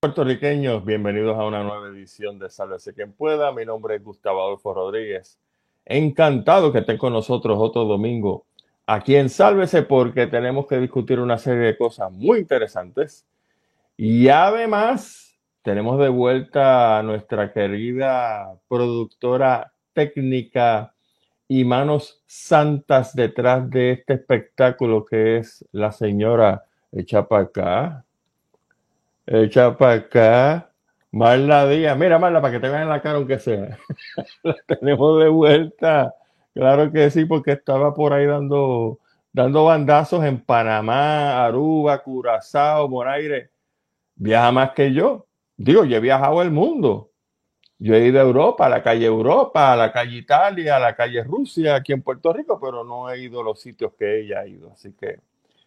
Puertorriqueños, bienvenidos a una nueva edición de Sálvese quien pueda. Mi nombre es Gustavo Adolfo Rodríguez. Encantado que estén con nosotros otro domingo aquí en Sálvese porque tenemos que discutir una serie de cosas muy interesantes. Y además tenemos de vuelta a nuestra querida productora técnica y manos santas detrás de este espectáculo que es la señora Echa para acá. Echa para acá. Marla Díaz. Mira, Marla, para que te vean la cara aunque sea. la tenemos de vuelta. Claro que sí, porque estaba por ahí dando, dando bandazos en Panamá, Aruba, Curazao, Bonaire. Viaja más que yo. Digo, yo he viajado el mundo. Yo he ido a Europa, a la calle Europa, a la calle Italia, a la calle Rusia, aquí en Puerto Rico, pero no he ido a los sitios que ella ha ido. Así que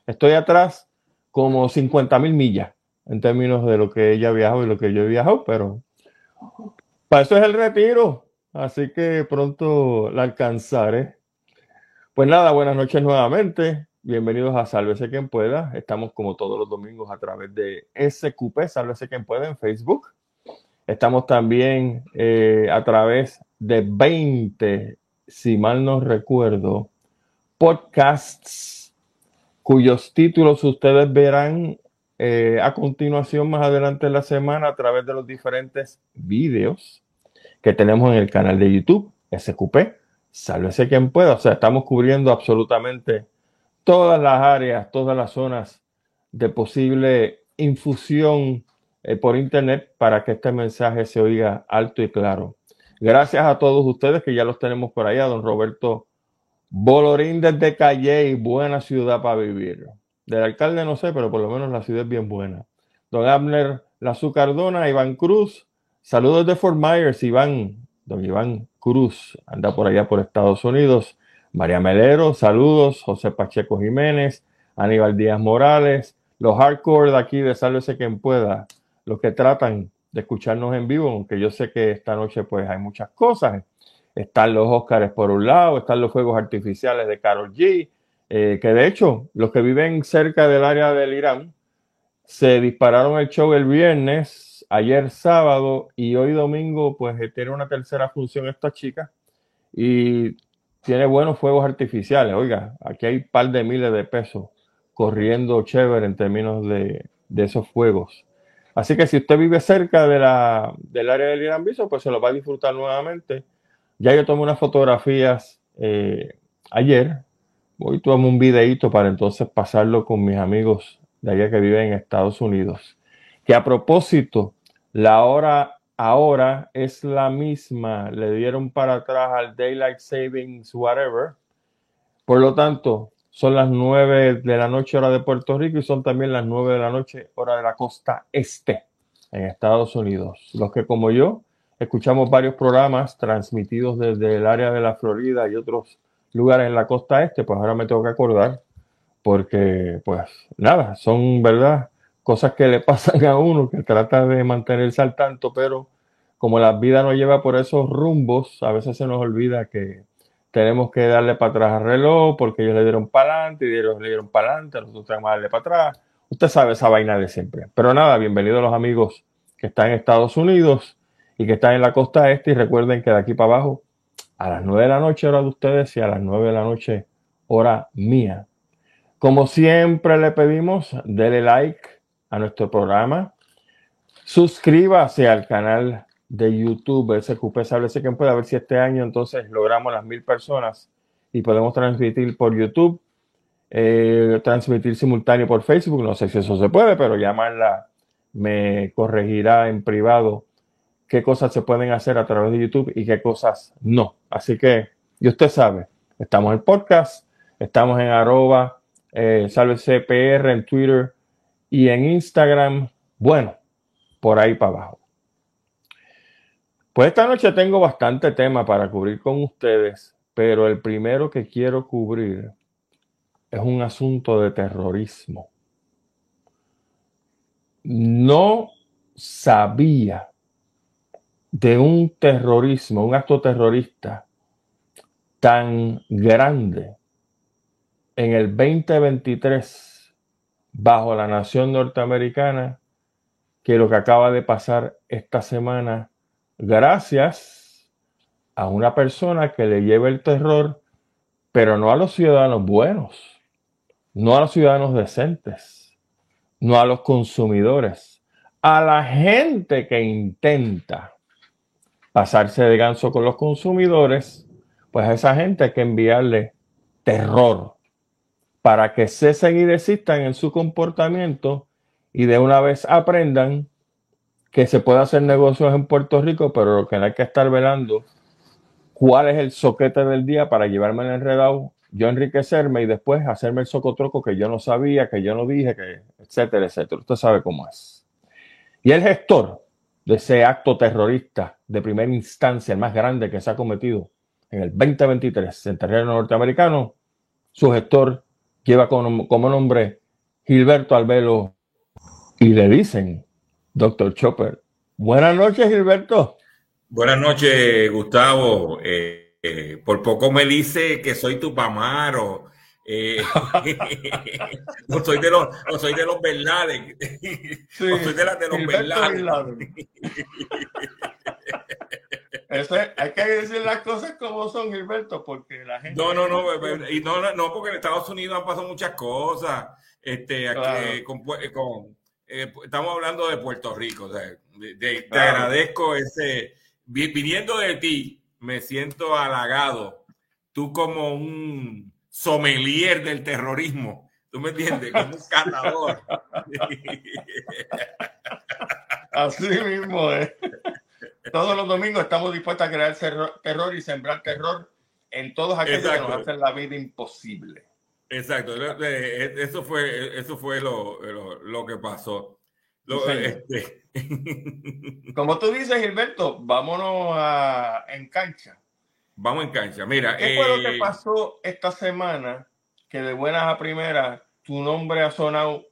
estoy atrás como 50 mil millas en términos de lo que ella ha viajado y lo que yo he viajado, pero para eso es el retiro. Así que pronto la alcanzaré. Pues nada, buenas noches nuevamente. Bienvenidos a Sálvese quien pueda. Estamos como todos los domingos a través de SQP, Sálvese quien pueda en Facebook. Estamos también eh, a través de 20, si mal no recuerdo, podcasts cuyos títulos ustedes verán eh, a continuación más adelante en la semana a través de los diferentes vídeos que tenemos en el canal de YouTube, SQP, sálvese quien pueda. O sea, estamos cubriendo absolutamente todas las áreas, todas las zonas de posible infusión eh, por internet para que este mensaje se oiga alto y claro. Gracias a todos ustedes que ya los tenemos por allá, don Roberto Bolorín desde Calle, buena ciudad para vivir. Del alcalde no sé, pero por lo menos la ciudad es bien buena. Don Abner La Cardona, Iván Cruz, Saludos de Fort Myers, Iván, don Iván Cruz, anda por allá por Estados Unidos. María Melero, saludos. José Pacheco Jiménez, Aníbal Díaz Morales, los hardcore de aquí de Sálvese quien pueda, los que tratan de escucharnos en vivo, aunque yo sé que esta noche pues hay muchas cosas. Están los Óscares por un lado, están los fuegos artificiales de Carol G, eh, que de hecho los que viven cerca del área del Irán se dispararon el show el viernes ayer sábado y hoy domingo, pues eh, tiene una tercera función esta chica y tiene buenos fuegos artificiales. Oiga, aquí hay un par de miles de pesos corriendo chévere en términos de, esos fuegos. Así que si usted vive cerca de la, del área del Irán Viso, pues se lo va a disfrutar nuevamente. Ya yo tomé unas fotografías eh, ayer. Hoy tomé un videito para entonces pasarlo con mis amigos de allá que viven en Estados Unidos. Que a propósito la hora ahora es la misma. Le dieron para atrás al Daylight Savings, whatever. Por lo tanto, son las nueve de la noche hora de Puerto Rico y son también las nueve de la noche hora de la costa este en Estados Unidos. Los que como yo escuchamos varios programas transmitidos desde el área de la Florida y otros lugares en la costa este, pues ahora me tengo que acordar porque pues nada, son verdad cosas que le pasan a uno que trata de mantenerse al tanto, pero como la vida nos lleva por esos rumbos, a veces se nos olvida que tenemos que darle para atrás al reloj porque ellos le dieron para adelante y ellos le dieron para adelante, nosotros tenemos que darle para atrás. Usted sabe esa vaina de siempre. Pero nada, bienvenidos los amigos que están en Estados Unidos y que están en la costa este y recuerden que de aquí para abajo a las 9 de la noche hora de ustedes y a las 9 de la noche hora mía. Como siempre le pedimos, dele like, a nuestro programa. Suscríbase al canal de YouTube SQP Establece que puede ver si este año entonces logramos las mil personas y podemos transmitir por YouTube, eh, transmitir simultáneo por Facebook. No sé si eso se puede, pero llamarla me corregirá en privado qué cosas se pueden hacer a través de YouTube y qué cosas no. Así que, y usted sabe, estamos en podcast, estamos en arroba, eh, CPR en Twitter, y en Instagram, bueno, por ahí para abajo. Pues esta noche tengo bastante tema para cubrir con ustedes, pero el primero que quiero cubrir es un asunto de terrorismo. No sabía de un terrorismo, un acto terrorista tan grande en el 2023 bajo la nación norteamericana que lo que acaba de pasar esta semana gracias a una persona que le lleva el terror, pero no a los ciudadanos buenos, no a los ciudadanos decentes, no a los consumidores, a la gente que intenta pasarse de ganso con los consumidores, pues a esa gente hay que enviarle terror para que cesen y desistan en su comportamiento y de una vez aprendan que se puede hacer negocios en Puerto Rico, pero que hay que estar velando cuál es el soquete del día para llevarme el enredado, yo enriquecerme y después hacerme el socotroco que yo no sabía, que yo no dije, que etcétera, etcétera. Usted sabe cómo es. Y el gestor de ese acto terrorista de primera instancia, el más grande que se ha cometido en el 2023 en terreno norteamericano, su gestor lleva como, como nombre Gilberto Albelo y le dicen Doctor Chopper. Buenas noches, Gilberto. Buenas noches, Gustavo. Eh, eh, por poco me dice que soy tu pamaro. Eh, no soy de los, no soy de los verdades. no soy de, las de los verdades. hay que decir las cosas como son, Gilberto, porque la gente. No, no, no, y no, no, porque en Estados Unidos han pasado muchas cosas. Este, con, con eh, estamos hablando de Puerto Rico. Te agradezco ese. Viniendo de ti, me siento halagado. Tú, como un sommelier del terrorismo, ¿tú me entiendes? Como un catador. Así mismo es. Todos los domingos estamos dispuestos a crear terror y sembrar terror en todos aquellos que nos hacen la vida imposible. Exacto, eso fue, eso fue lo, lo, que pasó. Este, Como tú dices, Gilberto, vámonos a, en cancha. Vamos en cancha. Mira, ¿qué fue lo que eh, pasó esta semana? Que de buenas a primeras tu nombre ha sonado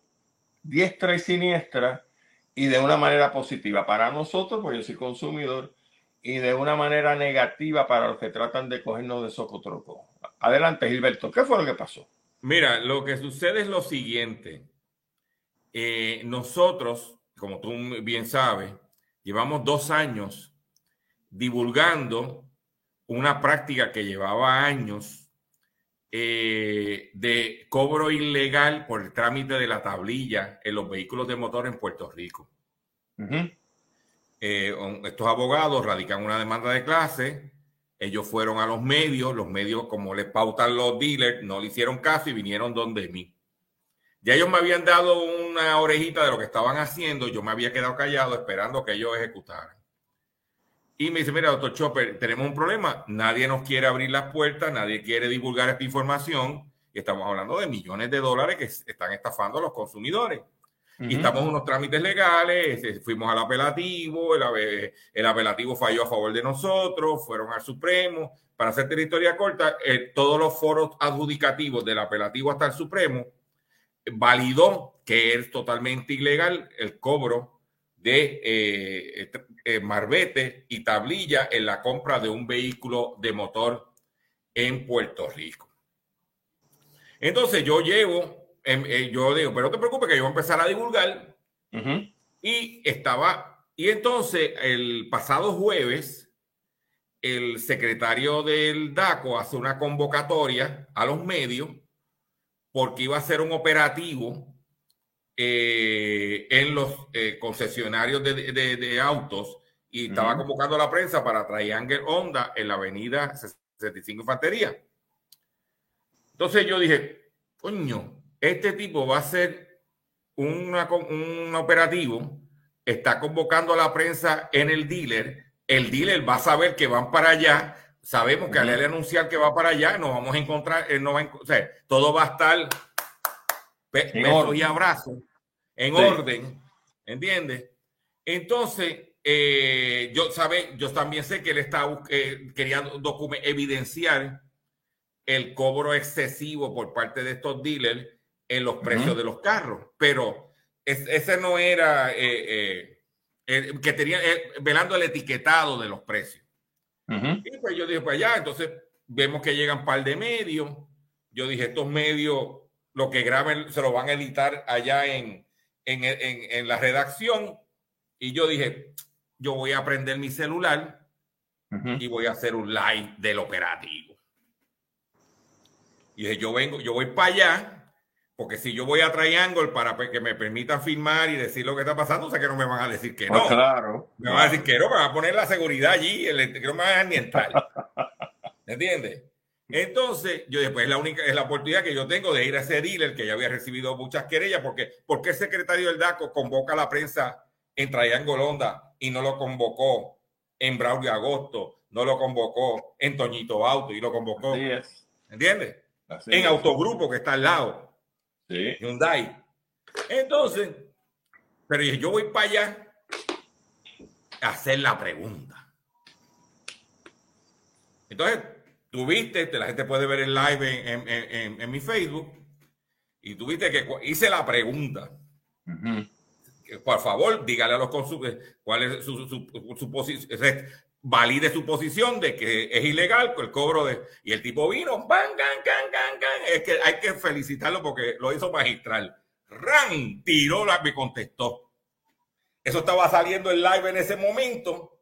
diestra y siniestra y de una manera positiva para nosotros, porque yo soy consumidor, y de una manera negativa para los que tratan de cogernos de socotroco. Adelante, Gilberto, ¿qué fue lo que pasó? Mira, lo que sucede es lo siguiente. Eh, nosotros, como tú bien sabes, llevamos dos años divulgando una práctica que llevaba años eh, de cobro ilegal por el trámite de la tablilla en los vehículos de motor en Puerto Rico. Eh, estos abogados radican una demanda de clase ellos fueron a los medios, los medios, como les pautan los dealers, no le hicieron caso y vinieron donde mí. Ya ellos me habían dado una orejita de lo que estaban haciendo, yo me había quedado callado esperando que ellos ejecutaran. Y me dice, mira, doctor Chopper, tenemos un problema, nadie nos quiere abrir las puertas, nadie quiere divulgar esta información, y estamos hablando de millones de dólares que están estafando a los consumidores. Y estamos en unos trámites legales, este, fuimos al apelativo, el, el, apelativo falló a favor de nosotros, fueron al Supremo. Para hacer historia corta, eh, todos los foros adjudicativos del apelativo hasta el Supremo validó que es totalmente ilegal el cobro de eh, eh, marbete y tablilla en la compra de un vehículo de motor en Puerto Rico. Entonces yo llevo eh, yo digo, pero no te preocupes que yo voy a empezar a divulgar. Y estaba, y entonces el pasado jueves, el secretario del DACO hace una convocatoria a los medios porque iba a ser un operativo eh, en los eh, concesionarios de, autos y estaba convocando a la prensa para Triangle Honda en la avenida 65 Infantería. Entonces yo dije, coño, este tipo va a ser un operativo, está convocando a la prensa en el dealer, el dealer va a saber que van para allá, sabemos que al anunciar que va para allá, nos vamos a encontrar, eh, no va o sea, todo va a estar besos y abrazos, en orden, ¿entiendes? Entonces, eh, yo, sabe, yo también sé que él está, eh, quería evidenciar el cobro excesivo por parte de estos dealers en los precios de los carros, pero ese no era eh, eh, que tenía eh, velando el etiquetado de los precios. Y pues yo dije, pues ya, entonces vemos que llegan par de medios. Yo dije, estos medios, lo que graben, se lo van a editar allá en, en, en, en la redacción. Y yo dije, yo voy a prender mi celular y voy a hacer un live del operativo. Y dije, yo vengo, yo voy para allá, porque si yo voy a Triangle para que me permitan filmar y decir lo que está pasando, sé que no me van a decir que Pues no. claro. Me van a decir que no, me van a poner la seguridad allí, el, que no me van a dejar ni entrar. ¿Entiendes? Entonces, yo después es la única, es la oportunidad que yo tengo de ir a ese dealer que ya había recibido muchas querellas, porque ¿por qué el secretario del DACO convoca a la prensa en Triangle Honda y no lo convocó en Braulio Agosto, no lo convocó en Toñito Auto y lo convocó. ¿entiendes? En. Autogrupo que está al lado, Sí. Hyundai. Entonces, pero yo voy para allá a hacer la pregunta. Entonces, tú viste, te- la gente puede ver el live en, en- en- en mi Facebook, y tú viste que hice la pregunta. Que, Por favor, dígale a los consumidores cuál es su, su, su posición, valide su posición de que es ilegal el cobro de... Y el tipo vino, bang, gan, gan, gan, gan. Es que hay que felicitarlo porque lo hizo magistral. ¡Ran! Tiró la, me contestó. Eso estaba saliendo en live en ese momento.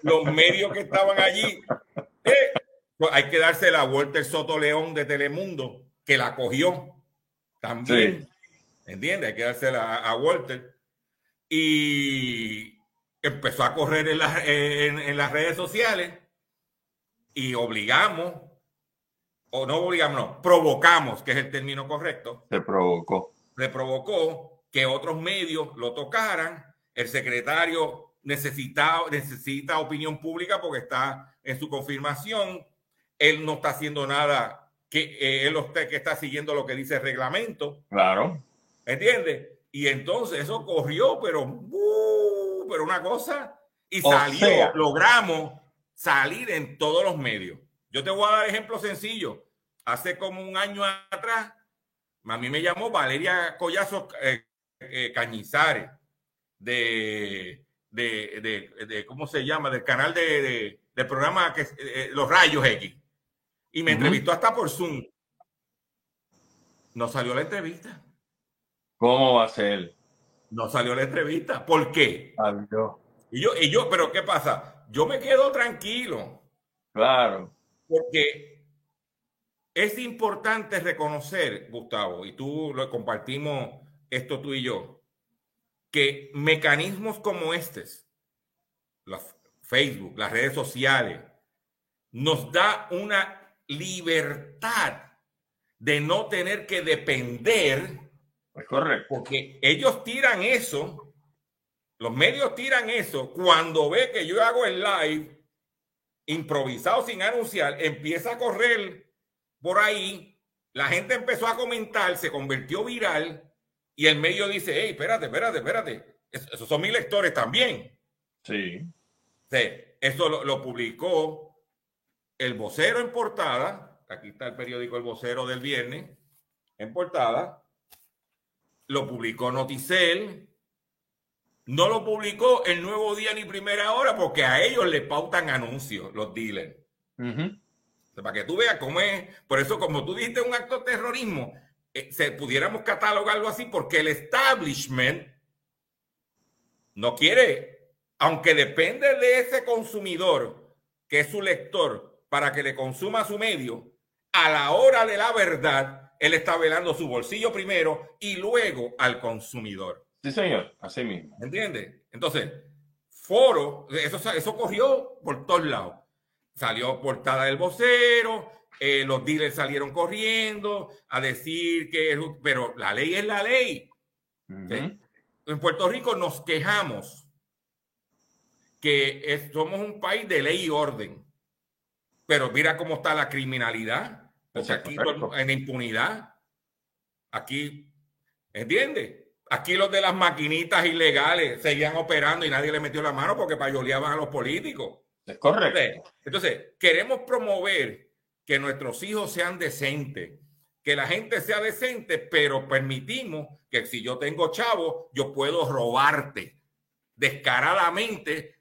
Los medios que estaban allí. eh, pues hay que darse la vuelta el Soto León de Telemundo, que la cogió también. ¿Entiendes? Hay que dársela a, a Walter. Y empezó a correr en, las- en- en las redes sociales y obligamos, o no obligamos, no, provocamos, que es el término correcto, Se provocó. le provocó que otros medios lo tocaran. El secretario necesita, necesita opinión pública porque está en su confirmación. Él no está haciendo nada que eh, él usted que está siguiendo lo que dice el reglamento. Claro. ¿Entiendes? Y entonces eso corrió, pero, ¡uh! pero una cosa, y O salió, sea- logramos salir en todos los medios. Yo te voy a dar ejemplo sencillo. Hace como un año atrás, a mí me llamó Valeria Collazo eh, eh, Cañizares, de, de, de, de- ¿cómo se llama? Del canal de, de- del programa que, eh, Los Rayos X. Y me entrevistó hasta por Zoom. No salió la entrevista. ¿Cómo va a ser? No salió la entrevista. ¿Por qué? Adiós. Y yo, y yo, pero ¿qué pasa? Yo me quedo tranquilo Claro. porque es importante reconocer, Gustavo, y tú lo compartimos esto tú y yo, que mecanismos como estos, Facebook, las redes sociales, nos da una libertad de no tener que depender Es correcto. Porque ellos tiran eso, los medios tiran eso, cuando ve que yo hago el live improvisado sin anunciar, empieza a correr por ahí, la gente empezó a comentar, se convirtió viral y el medio dice, hey, espérate, espérate, espérate, Es- esos son mis lectores también. Sí. Sí, eso lo, lo publicó el vocero en portada. Aquí está el periódico El Vocero del viernes en portada. Lo publicó Noticel. No lo publicó el Nuevo Día ni Primera Hora porque a ellos le pautan anuncios los dealers. Para que tú veas cómo es. Por eso, como tú dijiste, un acto de terrorismo, eh, se pudiéramos catalogarlo así porque el establishment no quiere, aunque depende de ese consumidor, que es su lector, para que le consuma su medio, a la hora de la verdad, él está velando su bolsillo primero y luego al consumidor. Sí, señor. Así mismo. ¿Entiendes? Entonces, foro, eso, eso corrió por todos lados. Salió portada del vocero, eh, los dealers salieron corriendo a decir que, pero la ley es la ley. En Puerto Rico nos quejamos que es- somos un país de ley y orden, pero mira cómo está la criminalidad, porque aquí correcto. en impunidad, aquí, ¿entiendes? Aquí los de las maquinitas ilegales seguían operando y nadie le metió la mano porque payoleaban a los políticos. Es correcto. Entonces, queremos promover que nuestros hijos sean decentes, que la gente sea decente, pero permitimos que si yo tengo chavo, yo puedo robarte descaradamente,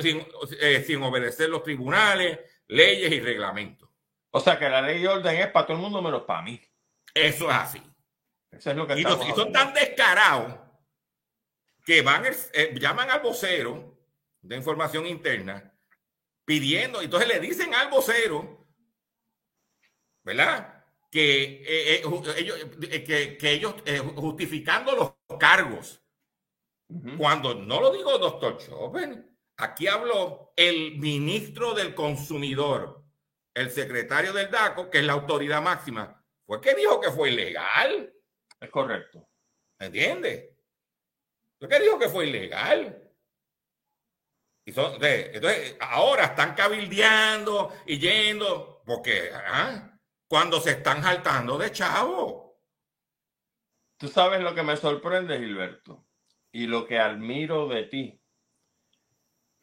sin, eh, sin obedecer los tribunales, leyes y reglamentos. O sea que la ley y orden es para todo el mundo menos para mí. Eso es así. Eso es lo que y, los, y son tan descarados que van, eh, llaman al vocero de información interna pidiendo, entonces le dicen al vocero, ¿verdad? Que eh, eh, ellos, que, que ellos justificando los cargos, cuando no lo digo doctor Chopin, aquí habló el ministro del consumidor, el secretario del DACO, que es la autoridad máxima, fue que dijo que fue ilegal. Es correcto. ¿Entiendes? Fue que dijo que fue ilegal. Y entonces, ahora están cabildeando y yendo, porque ¿ah? cuando se están saltando de chavo. Tú sabes lo que me sorprende, Gilberto, y lo que admiro de ti,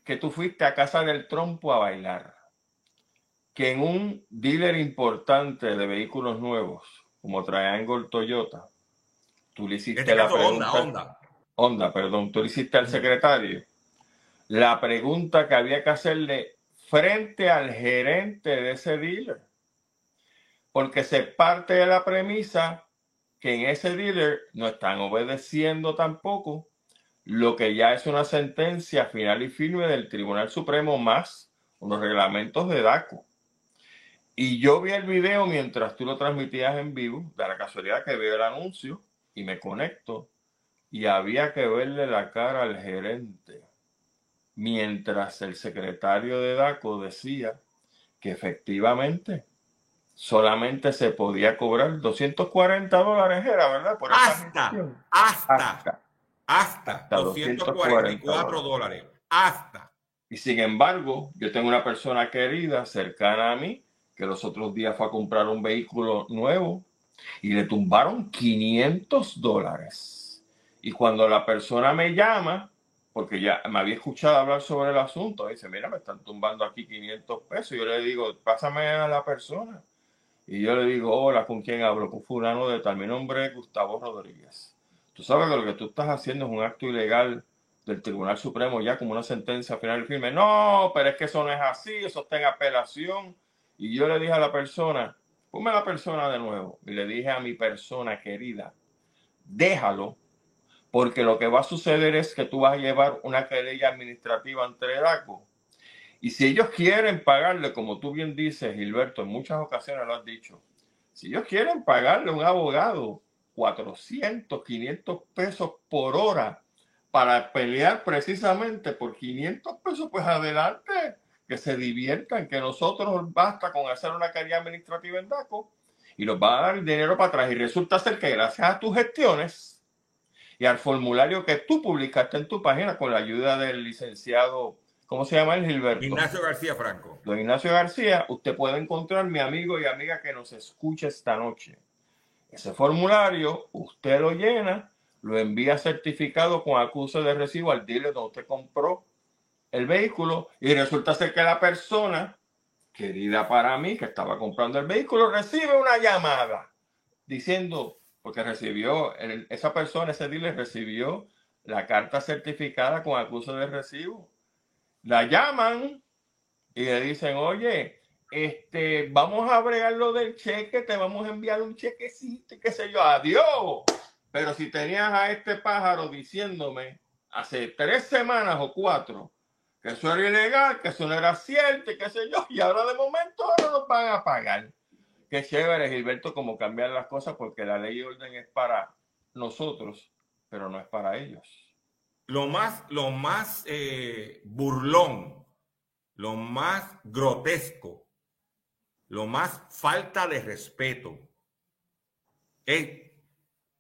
que tú fuiste a casa del trompo a bailar que en un dealer importante de vehículos nuevos, como Triangle Toyota, tú le hiciste este la pregunta. Honda, Honda. perdón, tú le hiciste al secretario la pregunta que había que hacerle frente al gerente de ese dealer. Porque se parte de la premisa que en ese dealer no están obedeciendo tampoco lo que ya es una sentencia final y firme del Tribunal Supremo más unos reglamentos de DACO. Y yo vi el video mientras tú lo transmitías en vivo, de la casualidad que veo el anuncio y me conecto y había que verle la cara al gerente, mientras el secretario de DACO decía que efectivamente solamente se podía cobrar 240 dólares, era verdad, por hasta, hasta, hasta, hasta, 244 dólares, hasta. Y sin embargo, yo tengo una persona querida cercana a mí que los otros días fue a comprar un vehículo nuevo y le tumbaron 500 dólares. Y cuando la persona me llama, porque ya me había escuchado hablar sobre el asunto, dice, mira, me están tumbando aquí 500 pesos. Yo le digo, pásame a la persona. Y yo le digo, hola, ¿con quién hablo? Con fulano de tal. Mi nombre es Gustavo Rodríguez. Tú sabes que lo que tú estás haciendo es un acto ilegal del Tribunal Supremo ya como una sentencia final del firme. No, pero es que eso no es así, eso está en apelación. Y yo le dije a la persona, ponme la persona de nuevo. Y le dije a mi persona querida, déjalo, porque lo que va a suceder es que tú vas a llevar una querella administrativa ante el DACO. Y si ellos quieren pagarle, como tú bien dices, Gilberto, en muchas ocasiones lo has dicho, si ellos quieren pagarle a un abogado 400, 500 pesos por hora para pelear precisamente por 500 pesos, pues adelante que se diviertan, que nosotros basta con hacer una carrera administrativa en DACO y nos va a dar el dinero para atrás. Y resulta ser que gracias a tus gestiones y al formulario que tú publicaste en tu página con la ayuda del licenciado, ¿cómo se llama el Gilberto? Ignacio García Franco. Don Ignacio García, usted puede encontrar mi amigo y amiga que nos escucha esta noche. Ese formulario usted lo llena, lo envía certificado con acuse de recibo al dealer donde usted compró el vehículo y resulta ser que la persona querida para mí que estaba comprando el vehículo recibe una llamada diciendo, porque recibió, esa persona, ese dealer recibió la carta certificada con acuso de recibo. La llaman y le dicen, oye, este, vamos a bregar lo del cheque, te vamos a enviar un chequecito, qué sé yo, adiós. Pero si tenías a este pájaro diciéndome hace tres semanas o cuatro que eso era ilegal, que eso no era cierto, qué sé yo, y ahora de momento ahora nos van a pagar. Qué chévere, Gilberto, como cambiar las cosas, porque la ley y orden es para nosotros, pero no es para ellos. Lo más, lo más eh, burlón, lo más grotesco, lo más falta de respeto es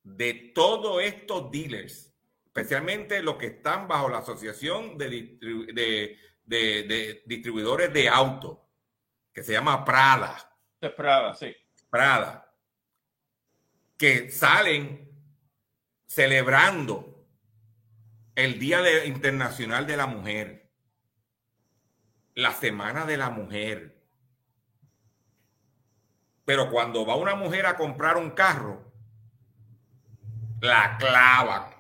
de todos estos dealers especialmente los que están bajo la Asociación de, Distribuidores de Autos, que se llama Prada. De Prada, sí. Prada. Que salen celebrando el Día Internacional de la Mujer, la Semana de la Mujer. Pero cuando va una mujer a comprar un carro, la clavan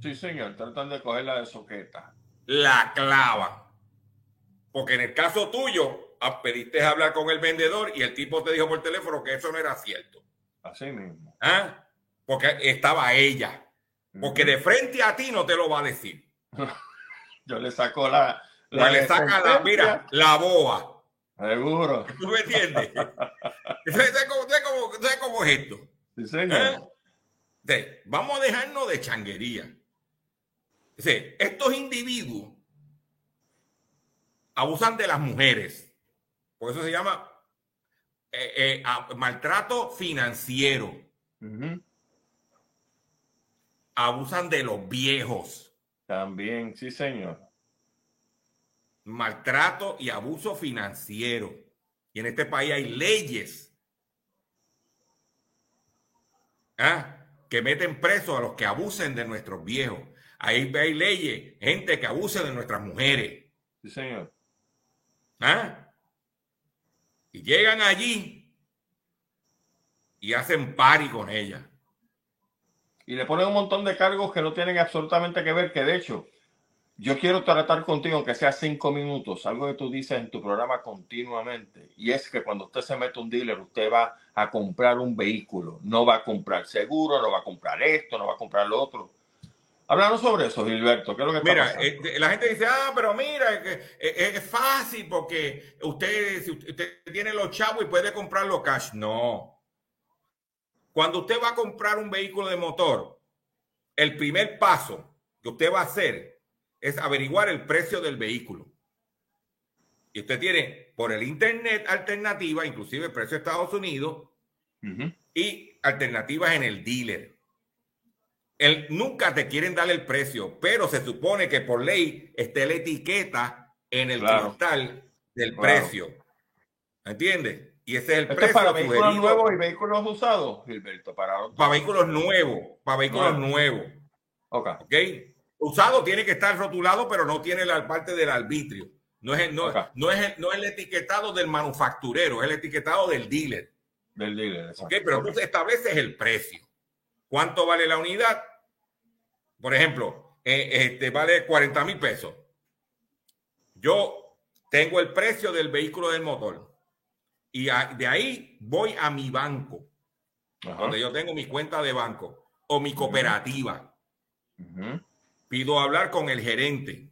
Sí, señor, tratan de cogerla de soqueta. La clava. Porque en el caso tuyo, a, pediste hablar con el vendedor y el tipo te dijo por teléfono que eso no era cierto. Así mismo. ¿Ah? Porque estaba ella. Porque de frente a ti no te lo va a decir. Yo le saco la. la le saca la, mira, la boa. Seguro. ¿Tú me entiendes? ¿Sabes cómo, es esto? Sí, señor. ¿Eh? vamos a dejarnos de changuería. Estos individuos abusan de las mujeres. Por eso se llama eh, eh, maltrato financiero. Abusan de los viejos. También, sí, señor. Maltrato y abuso financiero. Y en este país hay leyes ¿ah? que meten presos a los que abusen de nuestros viejos. Ahí hay leyes, gente que abuse de nuestras mujeres. Sí, señor. ¿Ah? Y llegan allí y hacen pari con ella. Y le ponen un montón de cargos que no tienen absolutamente que ver, que de hecho, yo quiero tratar contigo, aunque sea cinco minutos, algo que tú dices en tu programa continuamente, y es que cuando usted se mete un dealer, usted va a comprar un vehículo, no va a comprar seguro, no va a comprar esto, no va a comprar lo otro. Háblanos sobre eso, Gilberto. ¿Qué es lo que está mira, eh, la gente dice, ah, pero mira, es, que, es, fácil porque usted, si usted tiene los chavos y puede comprarlo cash. No. Cuando usted va a comprar un vehículo de motor, el primer paso que usted va a hacer es averiguar el precio del vehículo. Y usted tiene por el internet alternativa, inclusive el precio de Estados Unidos, y alternativas en el dealer nunca te quieren dar el precio, pero se supone que por ley esté la etiqueta en el cristal del precio. ¿Entiendes? Y ese es el precio. para vehículos nuevos y vehículos usados, Gilberto. Para, para vehículos nuevos. Para vehículos nuevos. Ok. Usado tiene que estar rotulado, pero no tiene la parte del arbitrio. No es, no, no, es, no es el etiquetado del manufacturero, es el etiquetado del dealer. Del dealer, Pero entonces estableces el precio. ¿Cuánto vale la unidad? Por ejemplo, eh, este, vale 40 mil pesos. Yo tengo el precio del vehículo del motor y de ahí voy a mi banco, donde yo tengo mi cuenta de banco o mi cooperativa. Pido hablar con el gerente.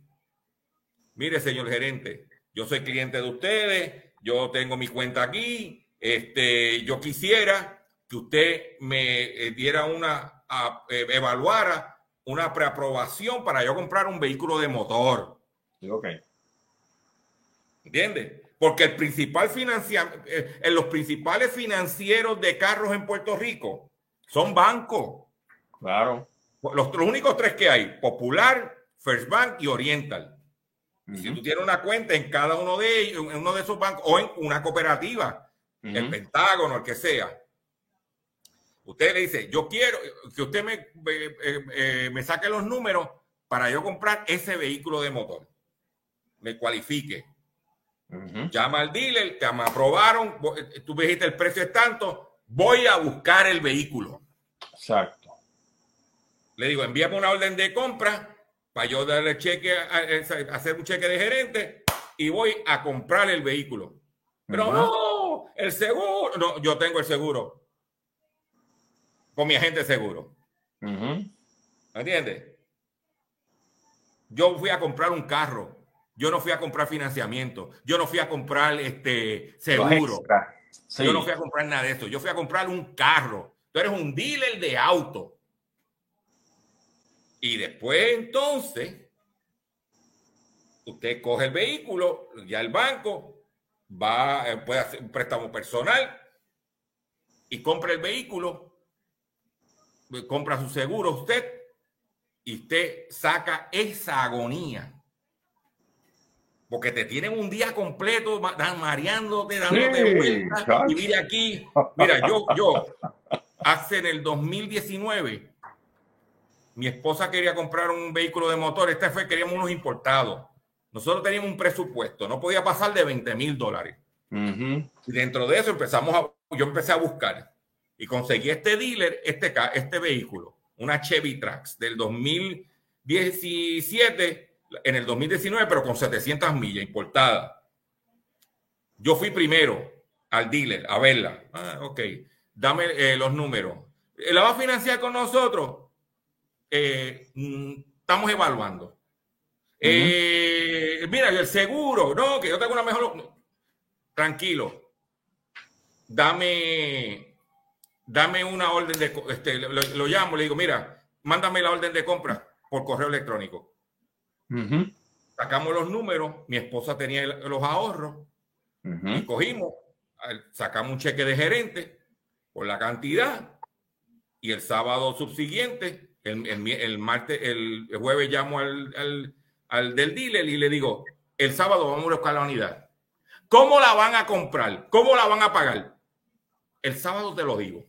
Mire, señor gerente, yo soy cliente de ustedes, yo tengo mi cuenta aquí, este, yo quisiera que usted me eh, diera una, eh, evaluara una preaprobación para yo comprar un vehículo de motor. Ok. ¿Entiendes? Porque el principal financiamiento, eh, los principales financieros de carros en Puerto Rico son bancos. Claro. Los, únicos tres que hay, Popular, First Bank y Oriental. Si tú tienes una cuenta en cada uno de ellos, en uno de esos bancos, o en una cooperativa, el Pentágono, el que sea, Usted le dice, yo quiero que usted me, eh, eh, me saque los números para yo comprar ese vehículo de motor. Me cualifique. Llama al dealer, te me aprobaron, eh, tú me dijiste el precio es tanto, voy a buscar el vehículo. Exacto. Le digo, envíame una orden de compra para yo darle cheque, hacer un cheque de gerente y voy a comprar el vehículo. Pero no, el seguro, no, yo tengo el seguro con mi agente seguro. ¿Me ¿Entiendes? Yo fui a comprar un carro. Yo no fui a comprar financiamiento. Yo no fui a comprar este seguro. Yo no fui a comprar nada de eso. Yo fui a comprar un carro. Tú eres un dealer de auto. Y después entonces, usted coge el vehículo, ya el banco va, eh, puede hacer un préstamo personal y compra el vehículo compra su seguro usted y usted saca esa agonía. Porque te tienen un día completo mareándote, dándote vueltas. Y mira aquí, mira, yo, yo, hace en el 2019, mi esposa quería comprar un vehículo de motor. Este fue, queríamos unos importados. Nosotros teníamos un presupuesto, no podía pasar de 20 mil dólares. Y dentro de eso empezamos a, yo empecé a buscar y conseguí este dealer, este, este vehículo, una Chevy Trax del 2017 en el 2019, pero con 700 millas importada. Yo fui primero al dealer a verla. Ah, ok. Dame eh, los números. ¿La va a financiar con nosotros? Eh, mm, estamos evaluando. Eh, mira, el seguro, no, que yo tengo una mejor. Tranquilo. Dame, dame una orden de. Este, lo, llamo, le digo, mira, mándame la orden de compra por correo electrónico. Sacamos los números, mi esposa tenía los ahorros y cogimos, sacamos un cheque de gerente por la cantidad y el sábado subsiguiente, el, martes, el, jueves llamo al, al, del dealer y le digo, el sábado vamos a buscar la unidad. ¿Cómo la van a comprar? ¿Cómo la van a pagar? El sábado te lo digo.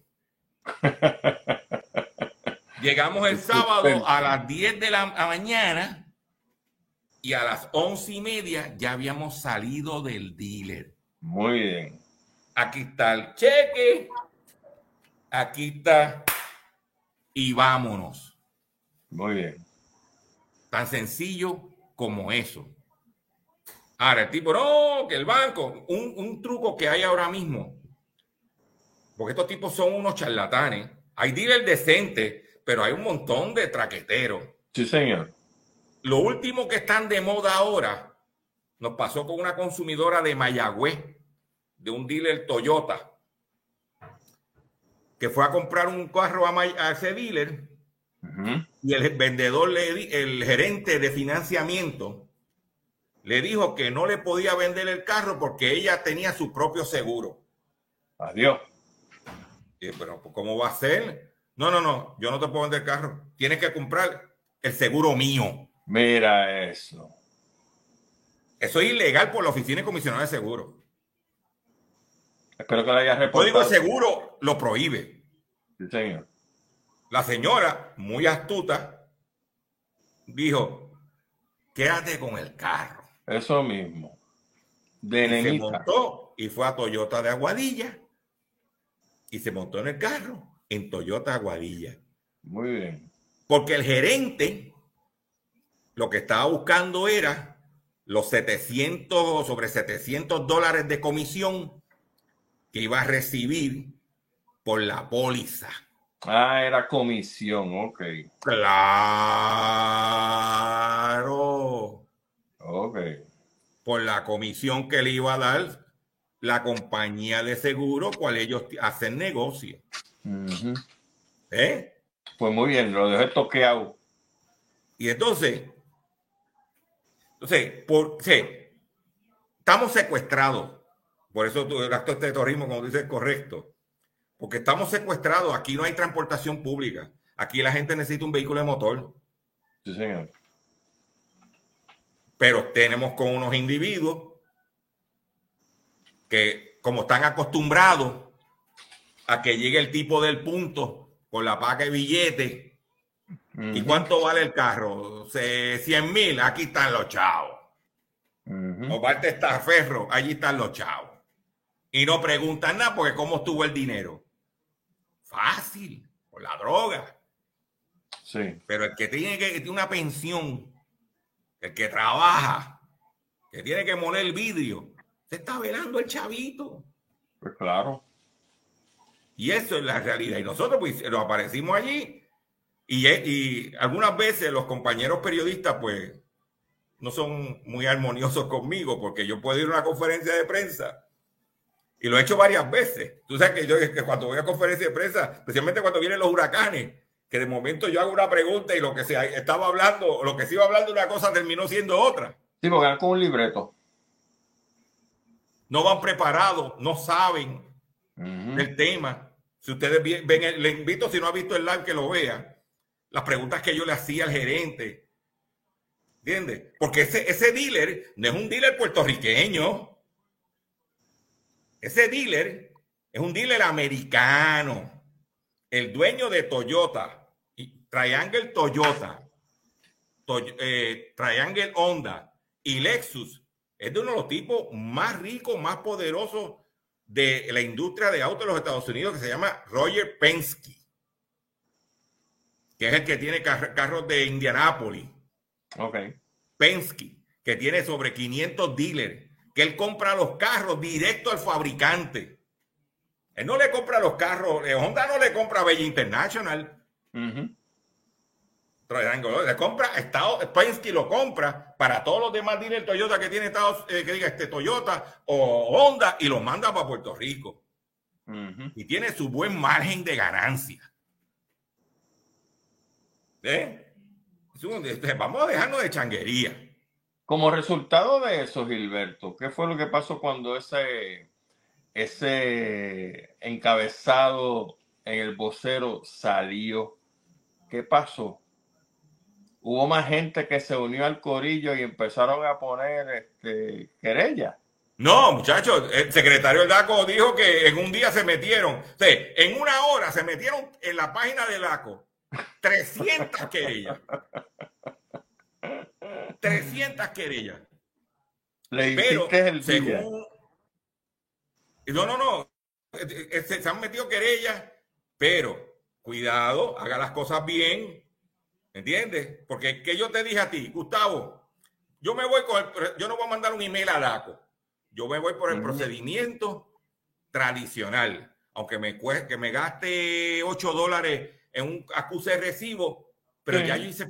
Llegamos el sábado a las 10 de la mañana y a las once y media ya habíamos salido del dealer. Muy bien. Aquí está el cheque. Aquí está. Y vámonos. Muy bien. Tan sencillo como eso. Ahora, el tipo, no, que el banco, un, un truco que hay ahora mismo, porque estos tipos son unos charlatanes. Hay dealers decentes, pero hay un montón de traqueteros. Sí, señor. Lo último que están de moda ahora nos pasó con una consumidora de Mayagüez, de un dealer Toyota, que fue a comprar un carro a, ese dealer y el vendedor, le, el gerente de financiamiento, le dijo que no le podía vender el carro porque ella tenía su propio seguro. Adiós. Pero ¿cómo va a ser? No, no, no, yo no te puedo vender el carro. Tienes que comprar el seguro mío. Mira eso. Eso es ilegal por la Oficina de Comisionado de Seguro. Espero que lo haya reportado. El Código de Seguro lo prohíbe. Sí, señor. La señora, muy astuta, dijo, quédate con el carro. Eso mismo. De y se montó y fue a Toyota de Aguadilla y se montó en el carro en Toyota Aguadilla. Muy bien. Porque el gerente lo que estaba buscando era los 700 sobre 700 dólares de comisión que iba a recibir por la póliza. Ah, era comisión, ok. Claro. Ok. Por la comisión que le iba a dar la compañía de seguro, cual ellos hacen negocio. ¿Eh? Pues muy bien, lo dejé toqueado. Y entonces, entonces, por, estamos secuestrados. Por eso el acto de terrorismo, como dice, es correcto. Porque estamos secuestrados. Aquí no hay transportación pública. Aquí la gente necesita un vehículo de motor. Sí, señor. Pero tenemos con unos individuos que, como están acostumbrados a que llegue el tipo del punto con la paca de billete ¿Y cuánto vale el carro? 100 mil, aquí están los chavos. O parte está ferro, allí están los chavos. Y no preguntan nada porque cómo estuvo el dinero. Fácil, por la droga. Sí. Pero el que tiene que tiene una pensión, el que trabaja, que tiene que moler el vidrio, se está velando el chavito. Pues claro. Y eso es la realidad. Y nosotros pues lo aparecimos allí y, algunas veces los compañeros periodistas, pues, no son muy armoniosos conmigo porque yo puedo ir a una conferencia de prensa y lo he hecho varias veces. Tú sabes que yo que cuando voy a conferencia de prensa, especialmente cuando vienen los huracanes, que de momento yo hago una pregunta y lo que se estaba hablando, lo que se iba hablando una cosa terminó siendo otra. Sí, porque con un libreto. No van preparados, no saben el tema. Si ustedes ven, le invito, si no ha visto el live, que lo vea las preguntas que yo le hacía al gerente. ¿Entiendes? Porque ese, ese dealer no es un dealer puertorriqueño. Ese dealer es un dealer americano. El dueño de Toyota, Triangle Toyota, eh, Triangle Honda y Lexus es de uno de los tipos más ricos, más poderosos de la industria de autos de los Estados Unidos que se llama Roger Penske que es el que tiene carros de Indianápolis. Ok. Penske, que tiene sobre 500 dealers, que él compra los carros directo al fabricante. Él no le compra los carros, eh, Honda no le compra a Bella International. Le compra Estado, Penske lo compra para todos los demás dealers Toyota que tiene Estados, eh, que diga este Toyota o Honda y los manda para Puerto Rico. Y tiene su buen margen de ganancia. ¿Eh? Vamos a dejarnos de changuería. Como resultado de eso, Gilberto, ¿qué fue lo que pasó cuando ese, ese encabezado en el vocero salió? ¿Qué pasó? Hubo más gente que se unió al corillo y empezaron a poner este, querella. No, muchachos, el secretario del DACO dijo que en un día se metieron, o sea, en una hora se metieron en la página del DACO 300 querellas. 300 querellas. Le Pero el según... No, no, no. Eh, eh, se, han metido querellas, pero cuidado, haga las cosas bien. ¿Entiendes? Porque que yo te dije a ti, Gustavo, yo me voy con el, yo no voy a mandar un email a DACO. Yo me voy por el procedimiento tradicional. Aunque me cueste, que me gaste 8 dólares en un acuse de recibo, pero ya, yo hice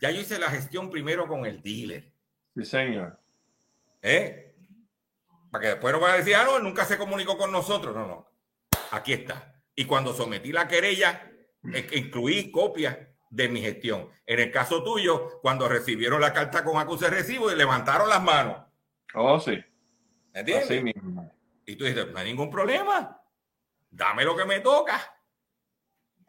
ya yo hice la gestión primero con el dealer. Sí, señor. ¿Eh? Para que después no van a decir, ah, no, nunca se comunicó con nosotros. No, no. Aquí está. Y cuando sometí la querella, incluí copias de mi gestión. En el caso tuyo, cuando recibieron la carta con acuse de recibo y levantaron las manos. Oh, sí. ¿Entiendes? Y tú dices, no hay ningún problema. Dame lo que me toca.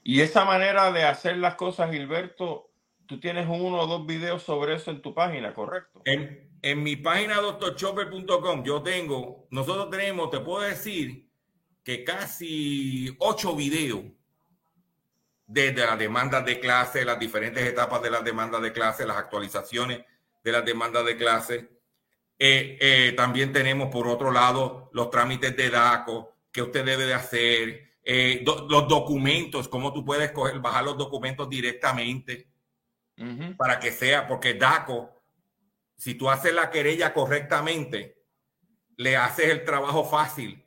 Y esa manera de hacer las cosas, Gilberto, tú tienes uno o dos videos sobre eso en tu página, ¿correcto? En, en mi página doctorchopper.com yo tengo, nosotros tenemos, te puedo decir que casi ocho videos desde las demandas de clase, las diferentes etapas de las demandas de clase, las actualizaciones de las demandas de clase. Eh, eh, también tenemos, por otro lado, los trámites de DACO que usted debe de hacer, eh, los documentos, cómo tú puedes coger, bajar los documentos directamente para que sea, porque DACO, si tú haces la querella correctamente, le haces el trabajo fácil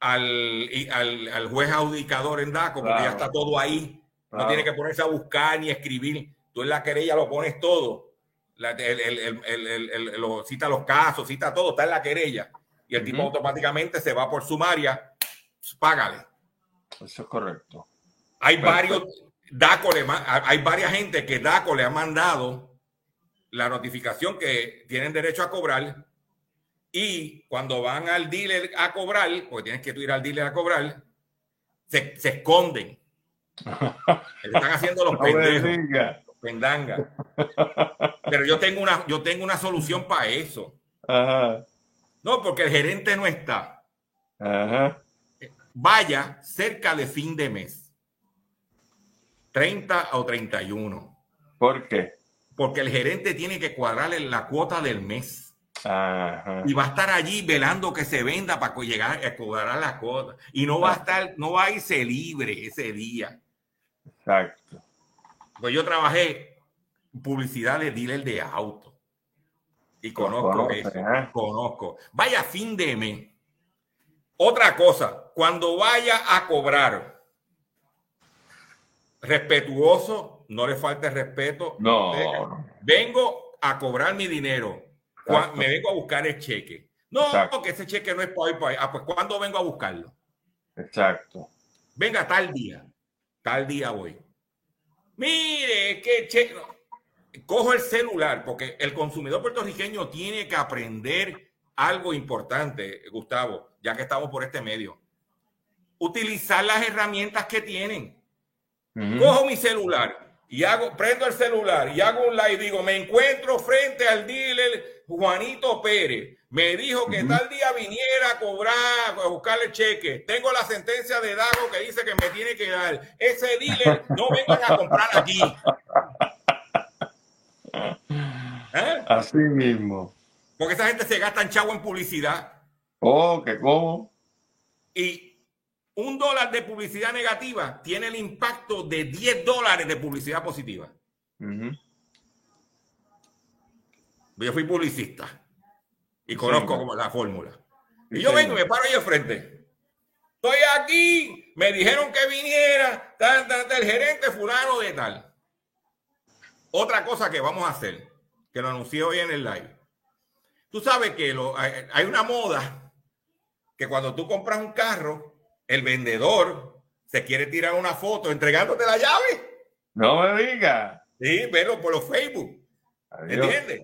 al, al, juez adjudicador en DACO, porque ya está todo ahí. No tiene que ponerse a buscar ni escribir. Tú en la querella lo pones todo. lo, cita los casos, cita todo, está en la querella. Y el tipo automáticamente se va por sumaria, págale. Eso es correcto. Hay varios, DACO le, hay varias gente que DACO le ha mandado la notificación que tienen derecho a cobrar y cuando van al dealer a cobrar, porque tienes que ir al dealer a cobrar, se, esconden. Están haciendo los pendejos, los pendangas. Pero yo tengo una, yo tengo una solución para eso. No, porque el gerente no está. Ajá vaya cerca de fin de mes. 30 o 31. ¿Por qué? Porque el gerente tiene que cuadrarle la cuota del mes. Y va a estar allí velando que se venda para llegar a cobrar la cuota. Y no va a estar, no va a irse libre ese día. Exacto. Pues yo trabajé publicidad de dealer de auto. Y conozco eso. ¿eh? Conozco. Vaya fin de mes. Otra cosa, cuando vaya a cobrar, respetuoso, no le falte respeto. No. Vengo a cobrar mi dinero. Me vengo a buscar el cheque. No, porque ese cheque no es para hoy, para hoy. Ah, pues ¿cuándo vengo a buscarlo? Exacto. Venga, tal día. Tal día voy. Mire, qué cheque. Cojo el celular, porque el consumidor puertorriqueño tiene que aprender algo importante, Gustavo ya que estamos por este medio. Utilizar las herramientas que tienen. Cojo mi celular y hago, prendo el celular y hago un live y digo, me encuentro frente al dealer Juanito Pérez. Me dijo que tal día viniera a cobrar, a buscarle cheque. Tengo la sentencia de Dago que dice que me tiene que dar. Ese dealer no vengan a comprar aquí. ¿Eh? Así mismo. Porque esa gente se gasta en chavo en publicidad. Oh, ¿qué cómo? Y un dólar de publicidad negativa tiene el impacto de 10 dólares de publicidad positiva. Yo fui publicista. Y conozco como la fórmula. Y yo vengo y me paro ahí al frente. Estoy aquí, me dijeron que viniera el gerente fulano de tal. Otra cosa que vamos a hacer, que lo anuncié hoy en el live. Tú sabes que lo, hay una moda que cuando tú compras un carro, el vendedor se quiere tirar una foto entregándote la llave. No me digas. Sí, velo por los Facebook. ¿Entiendes?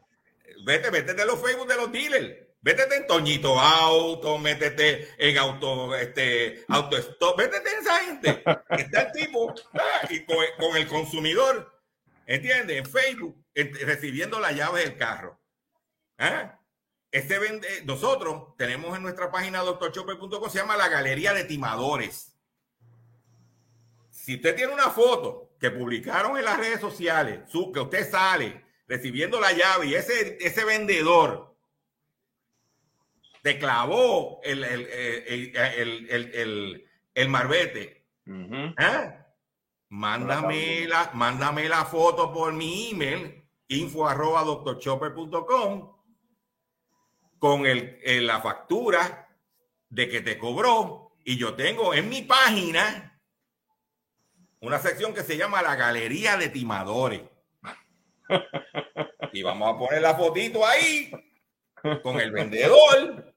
Vete, métete en los Facebook de los dealers. Métete en Toñito Auto, métete en Auto, este, Auto Stop, métete en esa gente. Está el tipo ah, y con, el consumidor, ¿entiendes? En Facebook, recibiendo la llave del carro. ¿Ah? Este vende, nosotros tenemos en nuestra página doctorchopper.com, se llama la Galería de Timadores. Si usted tiene una foto que publicaron en las redes sociales, que usted sale recibiendo la llave y ese, ese vendedor te clavó el, el, marbete, ¿eh? mándame, la, mándame la foto por mi email, info arroba doctorchopper.com con el, la factura de que te cobró y yo tengo en mi página una sección que se llama la Galería de Timadores. Y vamos a poner la fotito ahí con el vendedor.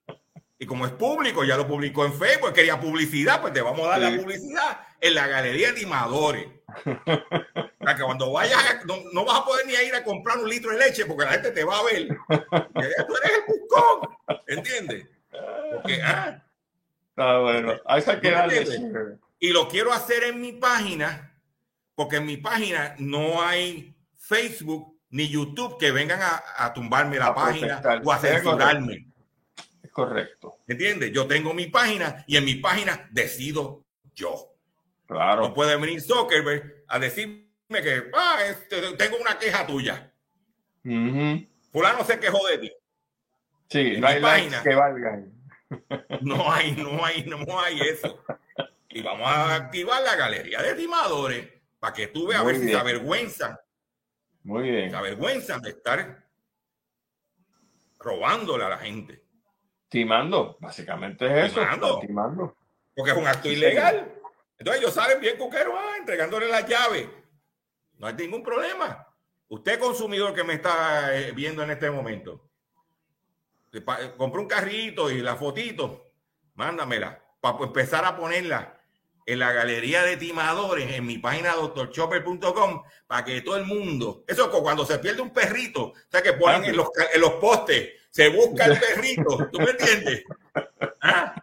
Y como es público, ya lo publicó en Facebook, quería publicidad, pues te vamos a dar la publicidad en la Galería de Timadores. Para que cuando vayas, no, vas a poder ni ir a comprar un litro de leche porque la gente te va a ver. Tú eres el buscón. ¿Entiendes? Porque, ah, ah bueno, hay Y lo quiero hacer en mi página, porque en mi página no hay Facebook ni YouTube que vengan a, tumbarme la página o a censurarme. Es correcto. ¿Entiendes? Yo tengo mi página y en mi página decido yo. Claro. No puede venir Zuckerberg a decirme que ah, este, tengo una queja tuya. Fulano se quejó de ti. Sí, no hay página, que valgan. No hay, no hay, no hay eso. Y vamos a activar la galería de timadores para que tú veas a ver si se avergüenzan. Muy bien. Se avergüenzan de estar robándole a la gente. Timando, básicamente es eso. Timando. Porque es un acto ilegal. Entonces ellos salen bien coqueros, ah, entregándole la llave. No hay ningún problema. Usted, consumidor que me está eh, viendo en este momento, compró un carrito y la fotito, mándamela para empezar a ponerla en la galería de timadores en mi página doctorchopper.com para que todo el mundo, eso es cuando se pierde un perrito, o sea que ponen en los, en los postes, se busca el perrito, ¿tú me entiendes? ¿Ah?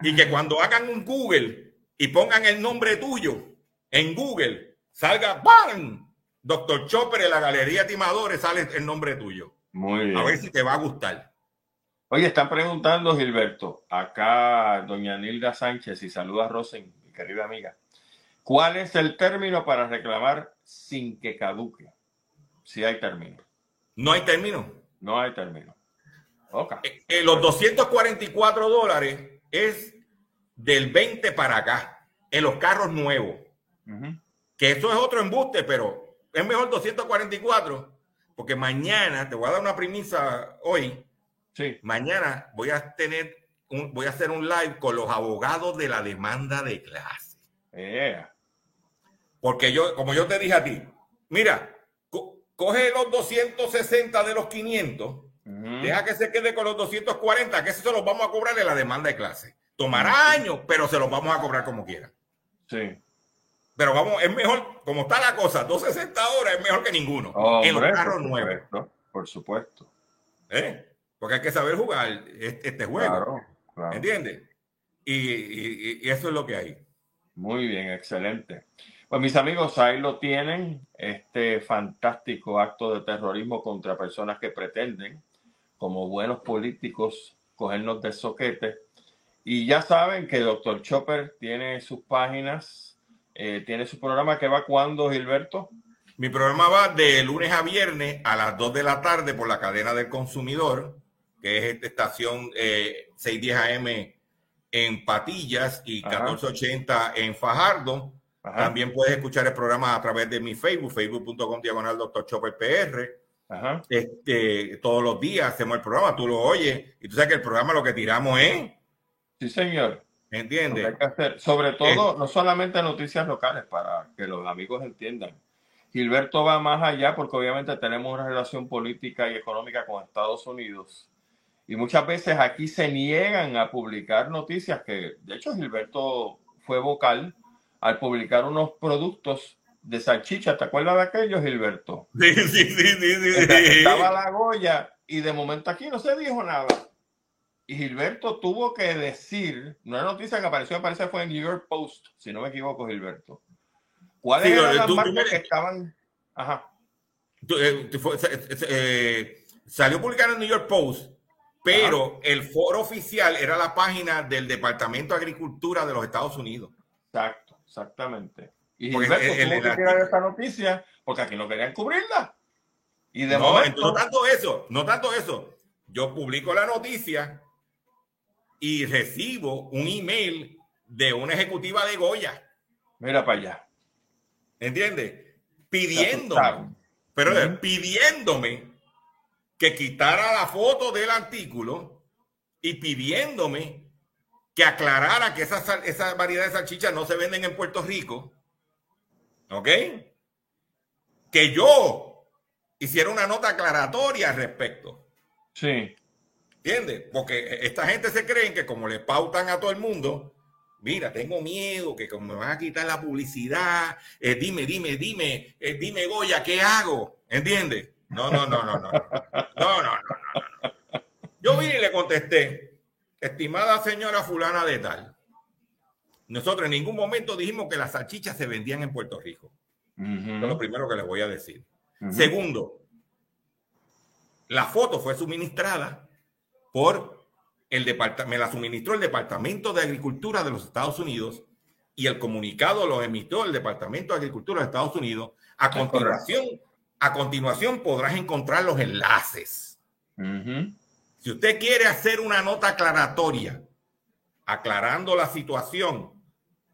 Y que cuando hagan un Google y pongan el nombre tuyo en Google, salga ¡pam! Doctor Chopper en la galería timadores sale el nombre tuyo. Muy bien. A ver si te va a gustar. Oye, están preguntando, Gilberto, acá doña Nilda Sánchez y saluda a Rosen, mi querida amiga. ¿Cuál es el término para reclamar sin que caduque? Si hay término. No hay término. No hay término. Okay. Eh, eh, los 244 dólares es del 20 para acá, en los carros nuevos. Que eso es otro embuste, pero es mejor 244 porque mañana, te voy a dar una premisa hoy, sí. mañana voy a tener, un, voy a hacer un live con los abogados de la demanda de clase. Porque yo, como yo te dije a ti, mira, coge los 260 de los 500, deja que se quede con los 240, que eso se los vamos a cobrar en la demanda de clase. Tomará años, pero se los vamos a cobrar como quiera. Sí. Pero vamos, es mejor, como está la cosa, 260 horas es mejor que ninguno. en los carros nuevos. Por supuesto. ¿Eh? Porque hay que saber jugar este, juego. ¿Entiendes? Y, eso es lo que hay. Muy bien, excelente. Pues mis amigos, ahí lo tienen, este fantástico acto de terrorismo contra personas que pretenden, como buenos políticos, cogernos de soquete. Y ya saben que Dr. Chopper tiene sus páginas eh, ¿Tiene su programa que va cuando, Gilberto? Mi programa va de lunes a viernes a las 2 de la tarde por la cadena del consumidor, que es esta estación 610 eh, AM en Patillas y 1480 en Fajardo. También puedes escuchar el programa a través de mi Facebook, facebook.com diagonal Dr. Chopper PR. Este, todos los días hacemos el programa, tú lo oyes y tú sabes que el programa lo que tiramos es. Sí, señor. ¿Entiendes? Sobre todo, no solamente noticias locales, para que los amigos entiendan. Gilberto va más allá porque obviamente tenemos una relación política y económica con Estados Unidos. Y muchas veces aquí se niegan a publicar noticias que, de hecho, Gilberto fue vocal al publicar unos productos de salchicha. ¿Te acuerdas de aquello, Gilberto? Sí, sí, sí, sí. sí. Estaba la Goya y de momento aquí no se dijo nada. Y Gilberto tuvo que decir, una noticia que apareció, me parece fue en New York Post, si no me equivoco, Gilberto. ¿Cuáles sí, eran las tú, marcas tú, que estaban? Ajá. Tú, eh, fue, eh, salió publicado en New York Post, pero Ajá. el foro oficial era la página del Departamento de Agricultura de los Estados Unidos. Exacto, exactamente. Y porque Gilberto el, el, tirar esta noticia porque aquí no querían cubrirla. Y de no, momento... no tanto eso, no tanto eso. Yo publico la noticia y recibo un email de una ejecutiva de Goya. Mira para allá. ¿Entiendes? Pidiéndome, pero uh -huh. pidiéndome que quitara la foto del artículo y pidiéndome que aclarara que esas, esas variedades de salchichas no se venden en Puerto Rico. ¿Ok? Que yo hiciera una nota aclaratoria al respecto. Sí. ¿Entiendes? Porque esta gente se creen que como le pautan a todo el mundo, mira, tengo miedo que como me van a quitar la publicidad, eh, dime, dime, dime, eh, dime Goya, ¿qué hago? ¿Entiendes? No, no, no, no, no. No, no, no, no. Yo vine y le contesté, estimada señora fulana de tal, nosotros en ningún momento dijimos que las salchichas se vendían en Puerto Rico. Uh -huh. Eso es lo primero que les voy a decir. Uh -huh. Segundo, la foto fue suministrada por el departamento, me la suministró el Departamento de Agricultura de los Estados Unidos y el comunicado lo emitió el Departamento de Agricultura de Estados Unidos. A continuación, a continuación podrás encontrar los enlaces. Uh -huh. Si usted quiere hacer una nota aclaratoria, aclarando la situación,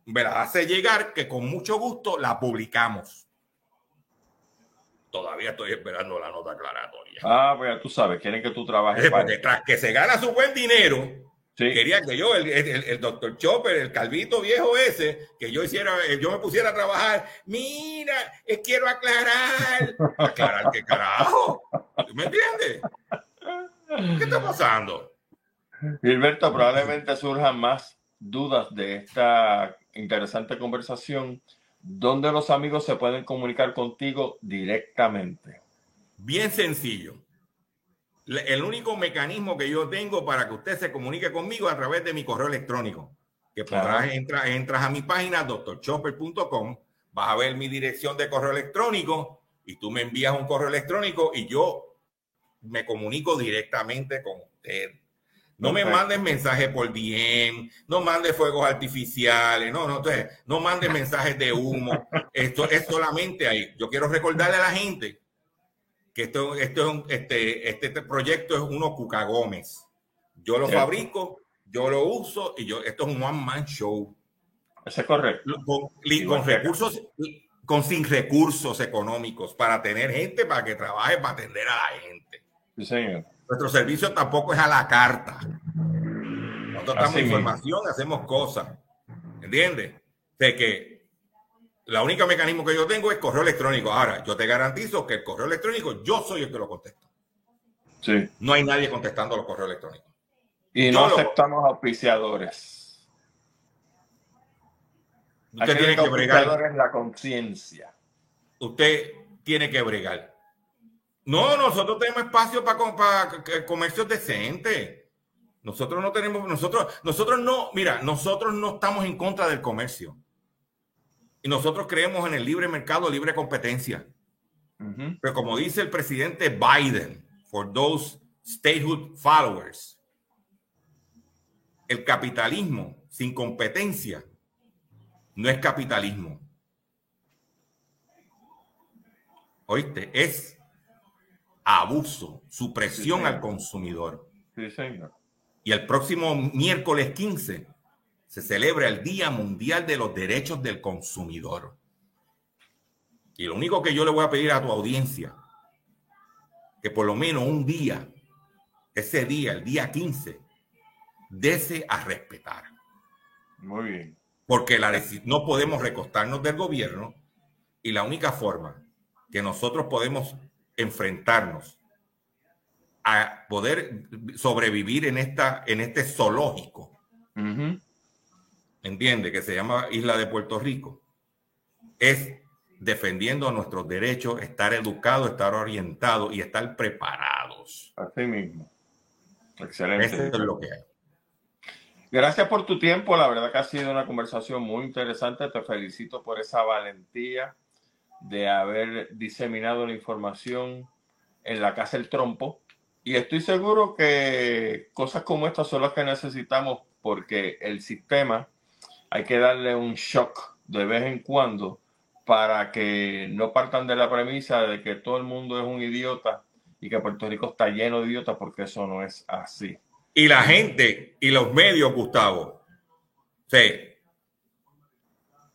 me la hace llegar que con mucho gusto la publicamos. Todavía estoy esperando la nota aclaratoria. Ah, pues tú sabes, quieren que tú trabajes. Eh, porque tras que se gana su buen dinero, sí. querían que yo, el, el, el, doctor Chopper, el calvito viejo ese, que yo hiciera, eh, yo me pusiera a trabajar. Mira, eh, quiero aclarar. ¿Aclarar qué carajo? ¿Tú me entiendes? ¿Qué está pasando? Gilberto, probablemente surjan más dudas de esta interesante conversación. ¿Dónde los amigos se pueden comunicar contigo directamente? Bien sencillo. El único mecanismo que yo tengo para que usted se comunique conmigo a través de mi correo electrónico, que podrás entrar, entras a mi página doctorchopper.com, vas a ver mi dirección de correo electrónico y tú me envías un correo electrónico y yo me comunico directamente con usted. No me mandes mensajes por DM, no mandes fuegos artificiales, no, no, entonces, no mandes mensajes de humo. Esto es solamente ahí. Yo quiero recordarle a la gente que esto, esto es un, este, este, este, proyecto es uno Cuca Gómez. Yo lo fabrico, yo lo uso y yo, esto es un one man show. Eso es correcto. Con, con recursos, con sin recursos económicos para tener gente para que trabaje para atender a la gente. Sí, señor. Nuestro servicio tampoco es a la carta. Nosotros damos información, hacemos cosas. ¿Entiendes? De que la única mecanismo que yo tengo es correo electrónico. Ahora, yo te garantizo que el correo electrónico yo soy el que lo contesto. Sí. No hay nadie contestando los correos electrónicos. Y no aceptamos lo... auspiciadores. Usted tiene que bregar. Es la conciencia. Usted tiene que bregar. No, nosotros tenemos espacio para, para comercios decentes. Nosotros no tenemos, nosotros, nosotros no, mira, nosotros no estamos en contra del comercio. Y nosotros creemos en el libre mercado, libre competencia. Uh -huh. Pero como dice el presidente Biden, for those statehood followers, el capitalismo sin competencia no es capitalismo. Oíste, es abuso, supresión sí, al consumidor. Sí, señor. Y el próximo miércoles 15 se celebra el Día Mundial de los Derechos del Consumidor. Y lo único que yo le voy a pedir a tu audiencia que por lo menos un día, ese día, el día 15, dese a respetar. Muy bien. Porque la, no podemos recostarnos del gobierno y la única forma que nosotros podemos enfrentarnos a poder sobrevivir en, esta, en este zoológico, entiende, que se llama Isla de Puerto Rico, es defendiendo nuestros derechos, estar educados, estar orientados y estar preparados. Así mismo. Excelente. Eso es lo que hay. Gracias por tu tiempo. La verdad que ha sido una conversación muy interesante. Te felicito por esa valentía de haber diseminado la información en la casa del trompo. Y estoy seguro que cosas como estas son las que necesitamos porque el sistema hay que darle un shock de vez en cuando para que no partan de la premisa de que todo el mundo es un idiota y que Puerto Rico está lleno de idiotas porque eso no es así. Y la gente y los medios, Gustavo. Sí.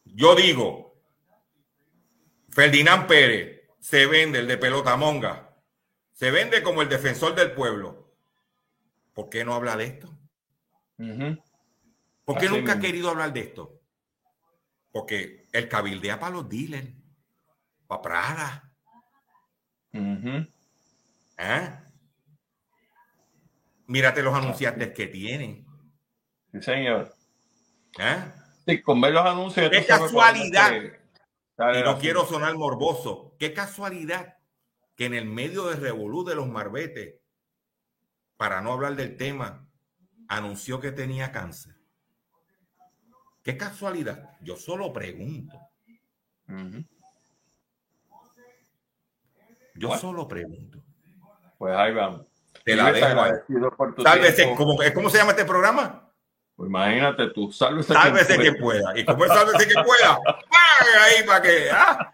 Yo digo, Ferdinand Pérez se vende el de pelota monga. Se vende como el defensor del pueblo. ¿Por qué no habla de esto? ¿Por qué nunca ha querido hablar de esto? Porque el cabildea para los dealers, para Prada. ¿Eh? Mírate los anunciantes que tienen. Sí, señor. ¿Eh? Sí, con ver los anuncios. Qué casualidad. Y no quiero sonar morboso. Qué casualidad que en el medio de revolú de los marbetes, para no hablar del tema, anunció que tenía cáncer. Qué casualidad. Yo solo pregunto. Yo solo pregunto. Pues ahí vamos. Te la dejo. Sálvese. ¿Cómo, ¿Cómo se llama este programa? Pues imagínate tú, sálvese, sálvese que, pueda. Y como es sálvese que pueda, ahí para que. ¿ah?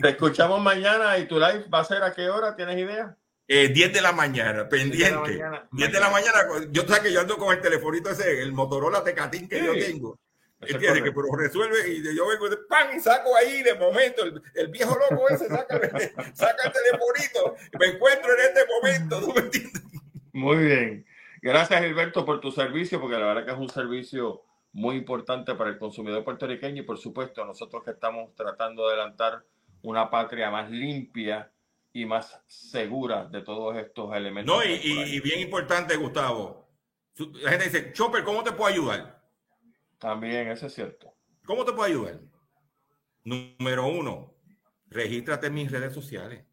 Te escuchamos mañana y tu live va a ser a qué hora, ¿tienes idea? Eh, 10 de la mañana, pendiente. 10 de la mañana. yo sé que yo ando con el telefonito ese, el Motorola Tecatín que yo tengo. Entiende que pero resuelve y yo vengo de pan y saco ahí de momento el, el viejo loco ese saca, saca, el telefonito me encuentro en este momento ¿tú me entiendes? muy bien gracias Gilberto por tu servicio porque la verdad que es un servicio muy importante para el consumidor puertorriqueño y por supuesto nosotros que estamos tratando de adelantar una patria más limpia y más segura de todos estos elementos. No, y, y bien importante, Gustavo. La gente dice, Chopper, ¿cómo te puedo ayudar? También, eso es cierto. ¿Cómo te puedo ayudar? Número uno, regístrate en mis redes sociales.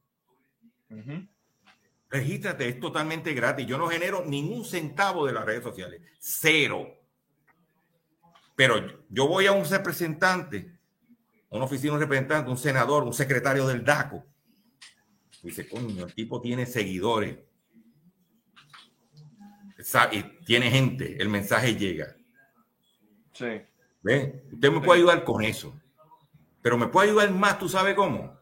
Regístrate, es totalmente gratis. Yo no genero ningún centavo de las redes sociales. Cero. Pero yo voy a un representante, una oficina, un representante, un senador, un secretario del DACO. Dice, coño, el tipo tiene seguidores. Y tiene gente, el mensaje llega. Sí. ¿Ve? Usted me puede ayudar con eso. Pero me puede ayudar más, ¿tú sabes cómo?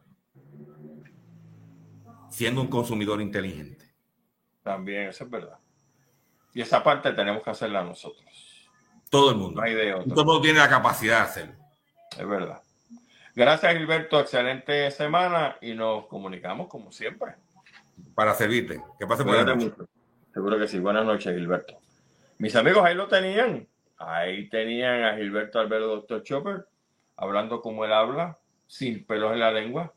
Siendo un consumidor inteligente. También, eso es verdad. Y esa parte tenemos que hacerla nosotros. Todo el mundo. No hay de Todo el mundo tiene la capacidad de hacerlo. Es verdad. Gracias, Gilberto. Excelente semana y nos comunicamos como siempre. Para servirte. Que pase buenas noches. Seguro que sí. Buenas noches, Gilberto. Mis amigos ahí lo tenían. Ahí tenían a Gilberto Alberto Doctor Chopper hablando como él habla, sin pelos en la lengua,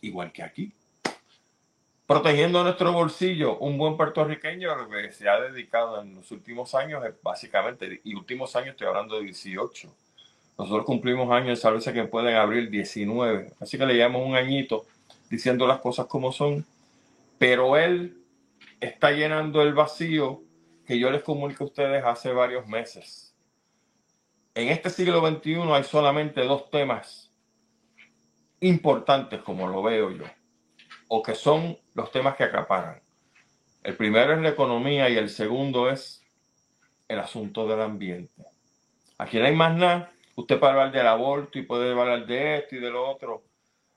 igual que aquí. Protegiendo nuestro bolsillo, un buen puertorriqueño lo que se ha dedicado en los últimos años, básicamente, y últimos años estoy hablando de 18. Nosotros cumplimos años, sabes que pueden abrir 19. Así que le llamamos un añito diciendo las cosas como son. Pero él está llenando el vacío que yo les comuniqué a ustedes hace varios meses en este siglo XXI hay solamente dos temas importantes, como lo veo yo, o que son los temas que acaparan. El primero es la economía y el segundo es el asunto del ambiente. Aquí no hay más nada. Usted puede hablar del aborto y puede hablar de esto y de lo otro.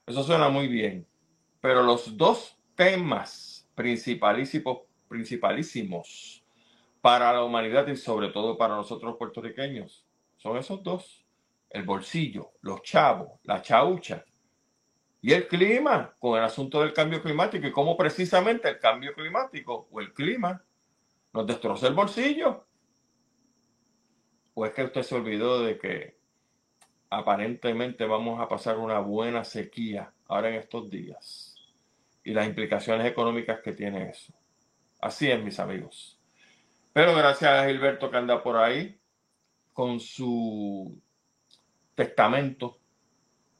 Eso suena muy bien. Pero los dos temas principalísimos, principalísimos para la humanidad y sobre todo para nosotros son esos dos. El bolsillo, los chavos, la chaucha Y el clima, con el asunto del cambio climático y cómo precisamente el cambio climático o el clima nos destroza el bolsillo. ¿O es que usted se olvidó de que aparentemente vamos a pasar una buena sequía ahora en estos días? Y las implicaciones económicas que tiene eso. Así es, mis amigos. Pero gracias a Gilberto que anda por ahí con su testamento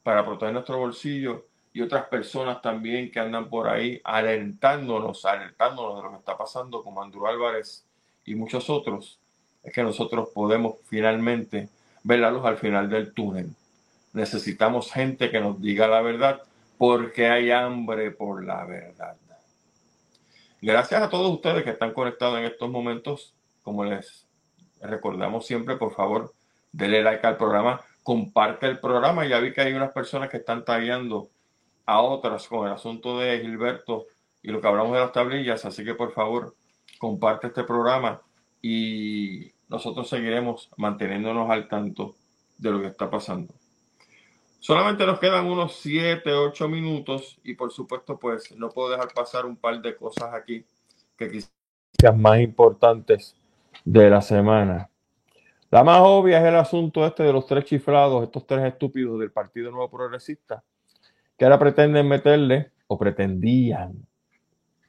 para proteger nuestro bolsillo y otras personas también que andan por ahí alentándonos, alentándonos de lo que está pasando, como Andrew Álvarez y muchos otros, es que nosotros podemos finalmente ver la luz al final del túnel. Necesitamos gente que nos diga la verdad porque hay hambre por la verdad. Gracias a todos ustedes que están conectados en estos momentos. Como les recordamos siempre, por favor, denle like al programa, comparte el programa. Ya vi que hay unas personas que están tagueando a otras con el asunto de Gilberto y lo que hablamos de las tablillas. Así que por favor, comparte este programa y nosotros seguiremos manteniéndonos al tanto de lo que está pasando. Solamente nos quedan unos 7, 8 minutos y por supuesto pues no puedo dejar pasar un par de cosas aquí que quizás más importantes de la semana. La más obvia es el asunto este de los tres chiflados, estos tres estúpidos del Partido Nuevo Progresista, que ahora pretenden meterle, o pretendían,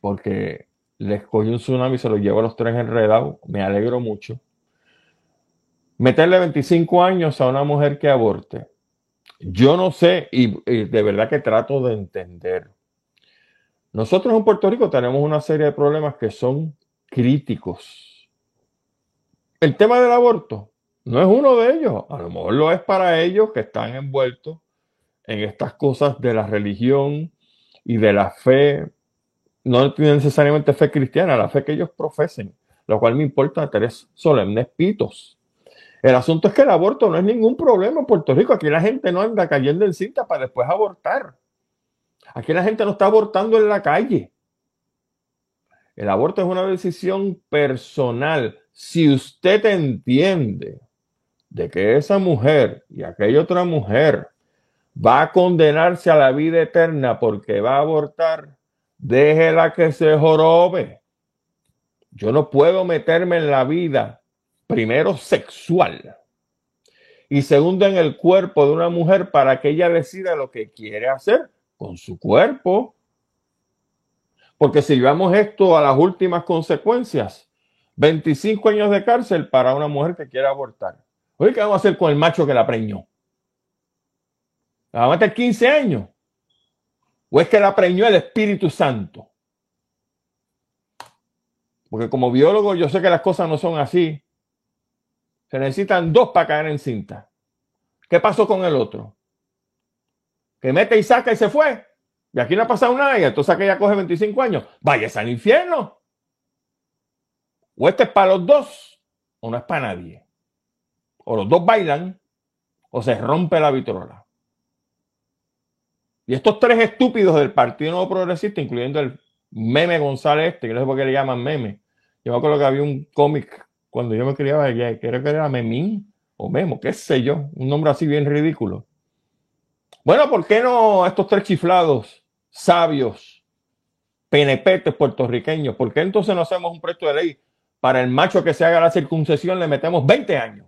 porque les cogió un tsunami y se los llevó a los tres enredados, me alegro mucho. Meterle 25 años a una mujer que aborte. Yo no sé, y, de verdad que trato de entender. Nosotros en Puerto Rico tenemos una serie de problemas que son críticos. El tema del aborto no es uno de ellos. A lo mejor lo es para ellos que están envueltos en estas cosas de la religión y de la fe, no necesariamente fe cristiana, la fe que ellos profesen, lo cual me importa tres solemnes pitos. El asunto es que el aborto no es ningún problema en Puerto Rico. Aquí la gente no anda cayendo en cinta para después abortar. Aquí la gente no está abortando en la calle. El aborto es una decisión personal. Si usted entiende de que esa mujer y aquella otra mujer va a condenarse a la vida eterna porque va a abortar, déjela que se jorobe. Yo no puedo meterme en la vida, primero sexual, y segundo en el cuerpo de una mujer para que ella decida lo que quiere hacer con su cuerpo. Porque si llevamos esto a las últimas consecuencias, 25 años de cárcel para una mujer que quiere abortar. Oye, ¿qué vamos a hacer con el macho que la preñó? ¿La va a meter 15 años? ¿O es que la preñó el Espíritu Santo? Porque como biólogo yo sé que las cosas no son así. Se necesitan dos para caer en cinta. ¿Qué pasó con el otro? Que mete y saca y se fue. Y aquí no ha pasado nada y entonces aquella coge 25 años. Vaya al infierno. O este es para los dos o no es para nadie. O los dos bailan o se rompe la vitrola. Y estos tres estúpidos del Partido Nuevo Progresista, incluyendo el meme González este, que no sé por qué le llaman meme. Yo me acuerdo que había un cómic cuando yo me criaba, creo que era Memín o Memo, qué sé yo, un nombre así bien ridículo. Bueno, ¿por qué no estos tres chiflados, sabios, penepetes puertorriqueños? ¿Por qué entonces no hacemos un proyecto de ley para el macho que se haga la circuncesión le metemos 20 años?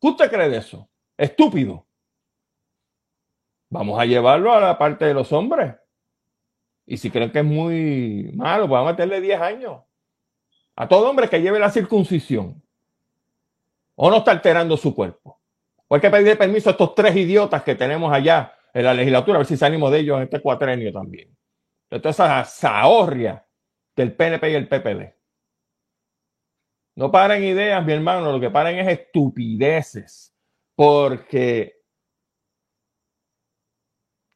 ¿Qué usted cree de eso? Estúpido. Vamos a llevarlo a la parte de los hombres. Y si creen que es muy malo, vamos a meterle 10 años. A todo hombre que lleve la circuncisión. O no está alterando su cuerpo. O hay que pedir permiso a estos tres idiotas que tenemos allá en la legislatura, a ver si salimos de ellos en este cuatrenio también. De esa zahorria del PNP y el PPD. No paren ideas, mi hermano, lo que paren es estupideces. Porque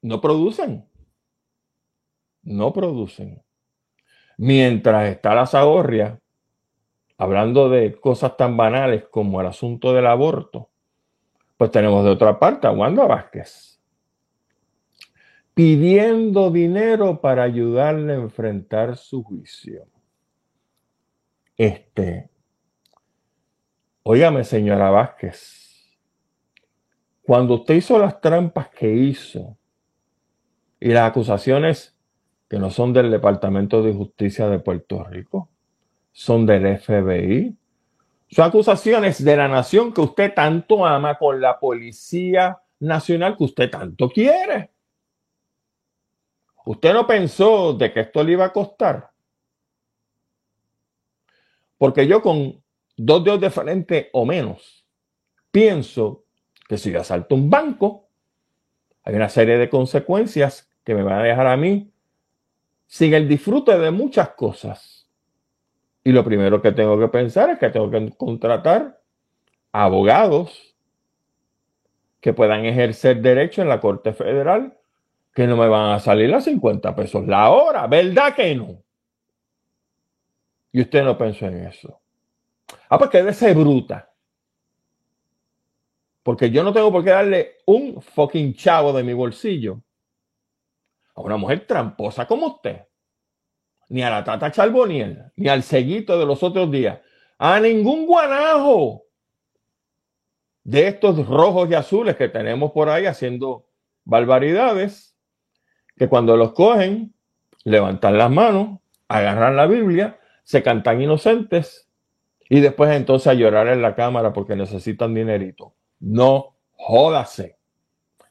no producen. No producen. Mientras está la zahorria, hablando de cosas tan banales como el asunto del aborto, pues tenemos de otra parte a Wanda Vázquez pidiendo dinero para ayudarle a enfrentar su juicio. Este, óigame, señora Vázquez, cuando usted hizo las trampas que hizo Y las acusaciones que no son del Departamento de Justicia de Puerto Rico, son del FBI. Son acusaciones de la nación que usted tanto ama con la Policía Nacional que usted tanto quiere. ¿Usted no pensó de que esto le iba a costar? Porque yo con dos dedos de frente o menos, pienso que si yo asalto un banco, hay una serie de consecuencias que me van a dejar a mí sin el disfrute de muchas cosas. Y lo primero que tengo que pensar es que tengo que contratar abogados que puedan ejercer derecho en la Corte Federal, que no me van a salir a 50 pesos la hora, ¿verdad que no? Y usted no pensó en eso. Ah, pues ser bruta. Porque yo no tengo por qué darle un fucking chavo de mi bolsillo a una mujer tramposa como usted. Ni a la Tata Charboniel, ni al seguito de los otros días. A ningún guanajo de estos rojos y azules que tenemos por ahí haciendo barbaridades, que cuando los cogen, levantan las manos, agarran la Biblia, se cantan inocentes y después entonces a llorar en la cámara porque necesitan dinerito. No jódase.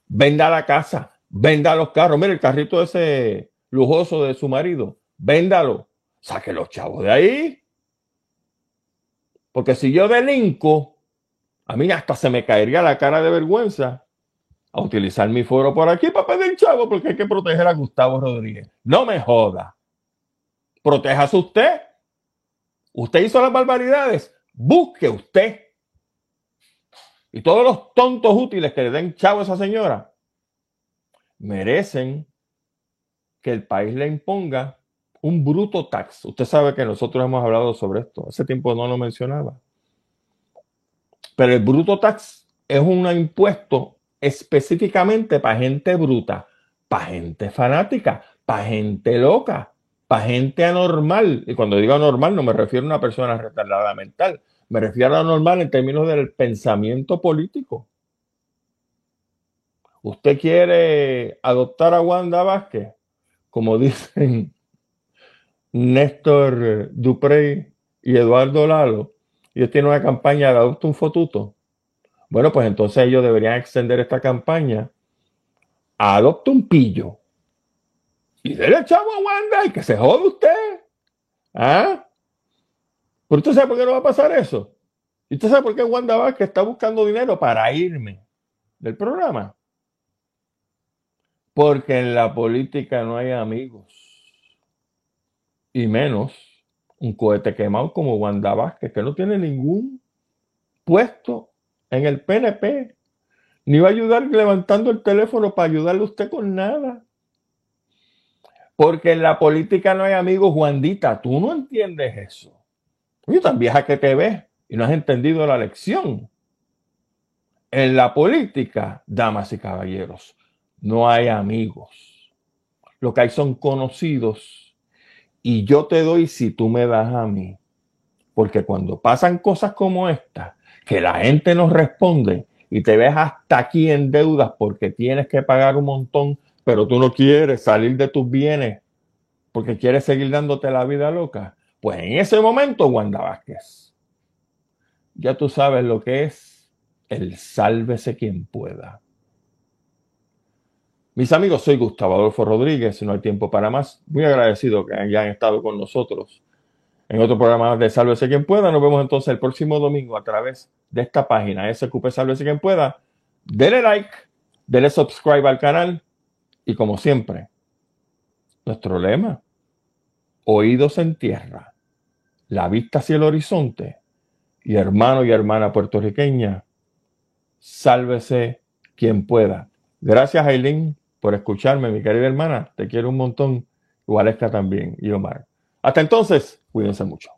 Venda la casa, venda los carros. Mire el carrito ese lujoso de su marido, véndalo. Saque los chavos de ahí. Porque si yo delinco, a mí hasta se me caería la cara de vergüenza a utilizar mi foro por aquí para pedir chavo porque hay que proteger a Gustavo Rodríguez. No me joda. Protéjase usted. Usted hizo las barbaridades. Busque usted. Y todos los tontos útiles que le den chavo a esa señora, merecen que el país le imponga un bruto tax. Usted sabe que nosotros hemos hablado sobre esto. Hace tiempo no lo mencionaba. Pero el bruto tax es un impuesto específicamente para gente bruta, para gente fanática, para gente loca, para gente anormal. Y cuando digo anormal no me refiero a una persona retardada mental. Me refiero a anormal en términos del pensamiento político. ¿Usted quiere adoptar a Wanda Vázquez? Como dicen Néstor Duprey y Eduardo Lalo. Ellos tienen una campaña de adopta un fotuto. Bueno, pues entonces ellos deberían extender esta campaña a adopta un pillo. Y dele chavo a Wanda y que se jode usted. ¿Ah? ¿Pero usted sabe por qué no va a pasar eso? ¿Y usted sabe por qué Wanda Vázquez está buscando dinero para irme del programa? Porque en la política no hay amigos. Y menos un cohete quemado como Wanda Vázquez, que no tiene ningún puesto en el PNP. Ni va a ayudar levantando el teléfono para ayudarle a usted con nada. Porque en la política no hay amigos, Juandita. Tú no entiendes eso. Yo tan vieja que te ves y no has entendido la lección. En la política, damas y caballeros, no hay amigos. Lo que hay son conocidos. Y yo te doy si tú me das a mí. Porque cuando pasan cosas como esta, que la gente no responde y te ves hasta aquí en deudas porque tienes que pagar un montón, pero tú no quieres salir de tus bienes porque quieres seguir dándote la vida loca, pues en ese momento, Wanda Vázquez, ya tú sabes lo que es el sálvese quien pueda. Mis amigos, soy Gustavo Adolfo Rodríguez, no hay tiempo para más. Muy agradecido que hayan estado con nosotros en otro programa de Sálvese quien pueda. Nos vemos entonces el próximo domingo a través de esta página SQP Sálvese quien pueda. Dele like, dele subscribe al canal y como siempre, nuestro lema, oídos en tierra, la vista hacia el horizonte y hermano y hermana puertorriqueña, sálvese quien pueda. Gracias, Aileen por escucharme, mi querida hermana. Te quiero un montón. Igualesca también y Omar. Hasta entonces, cuídense mucho.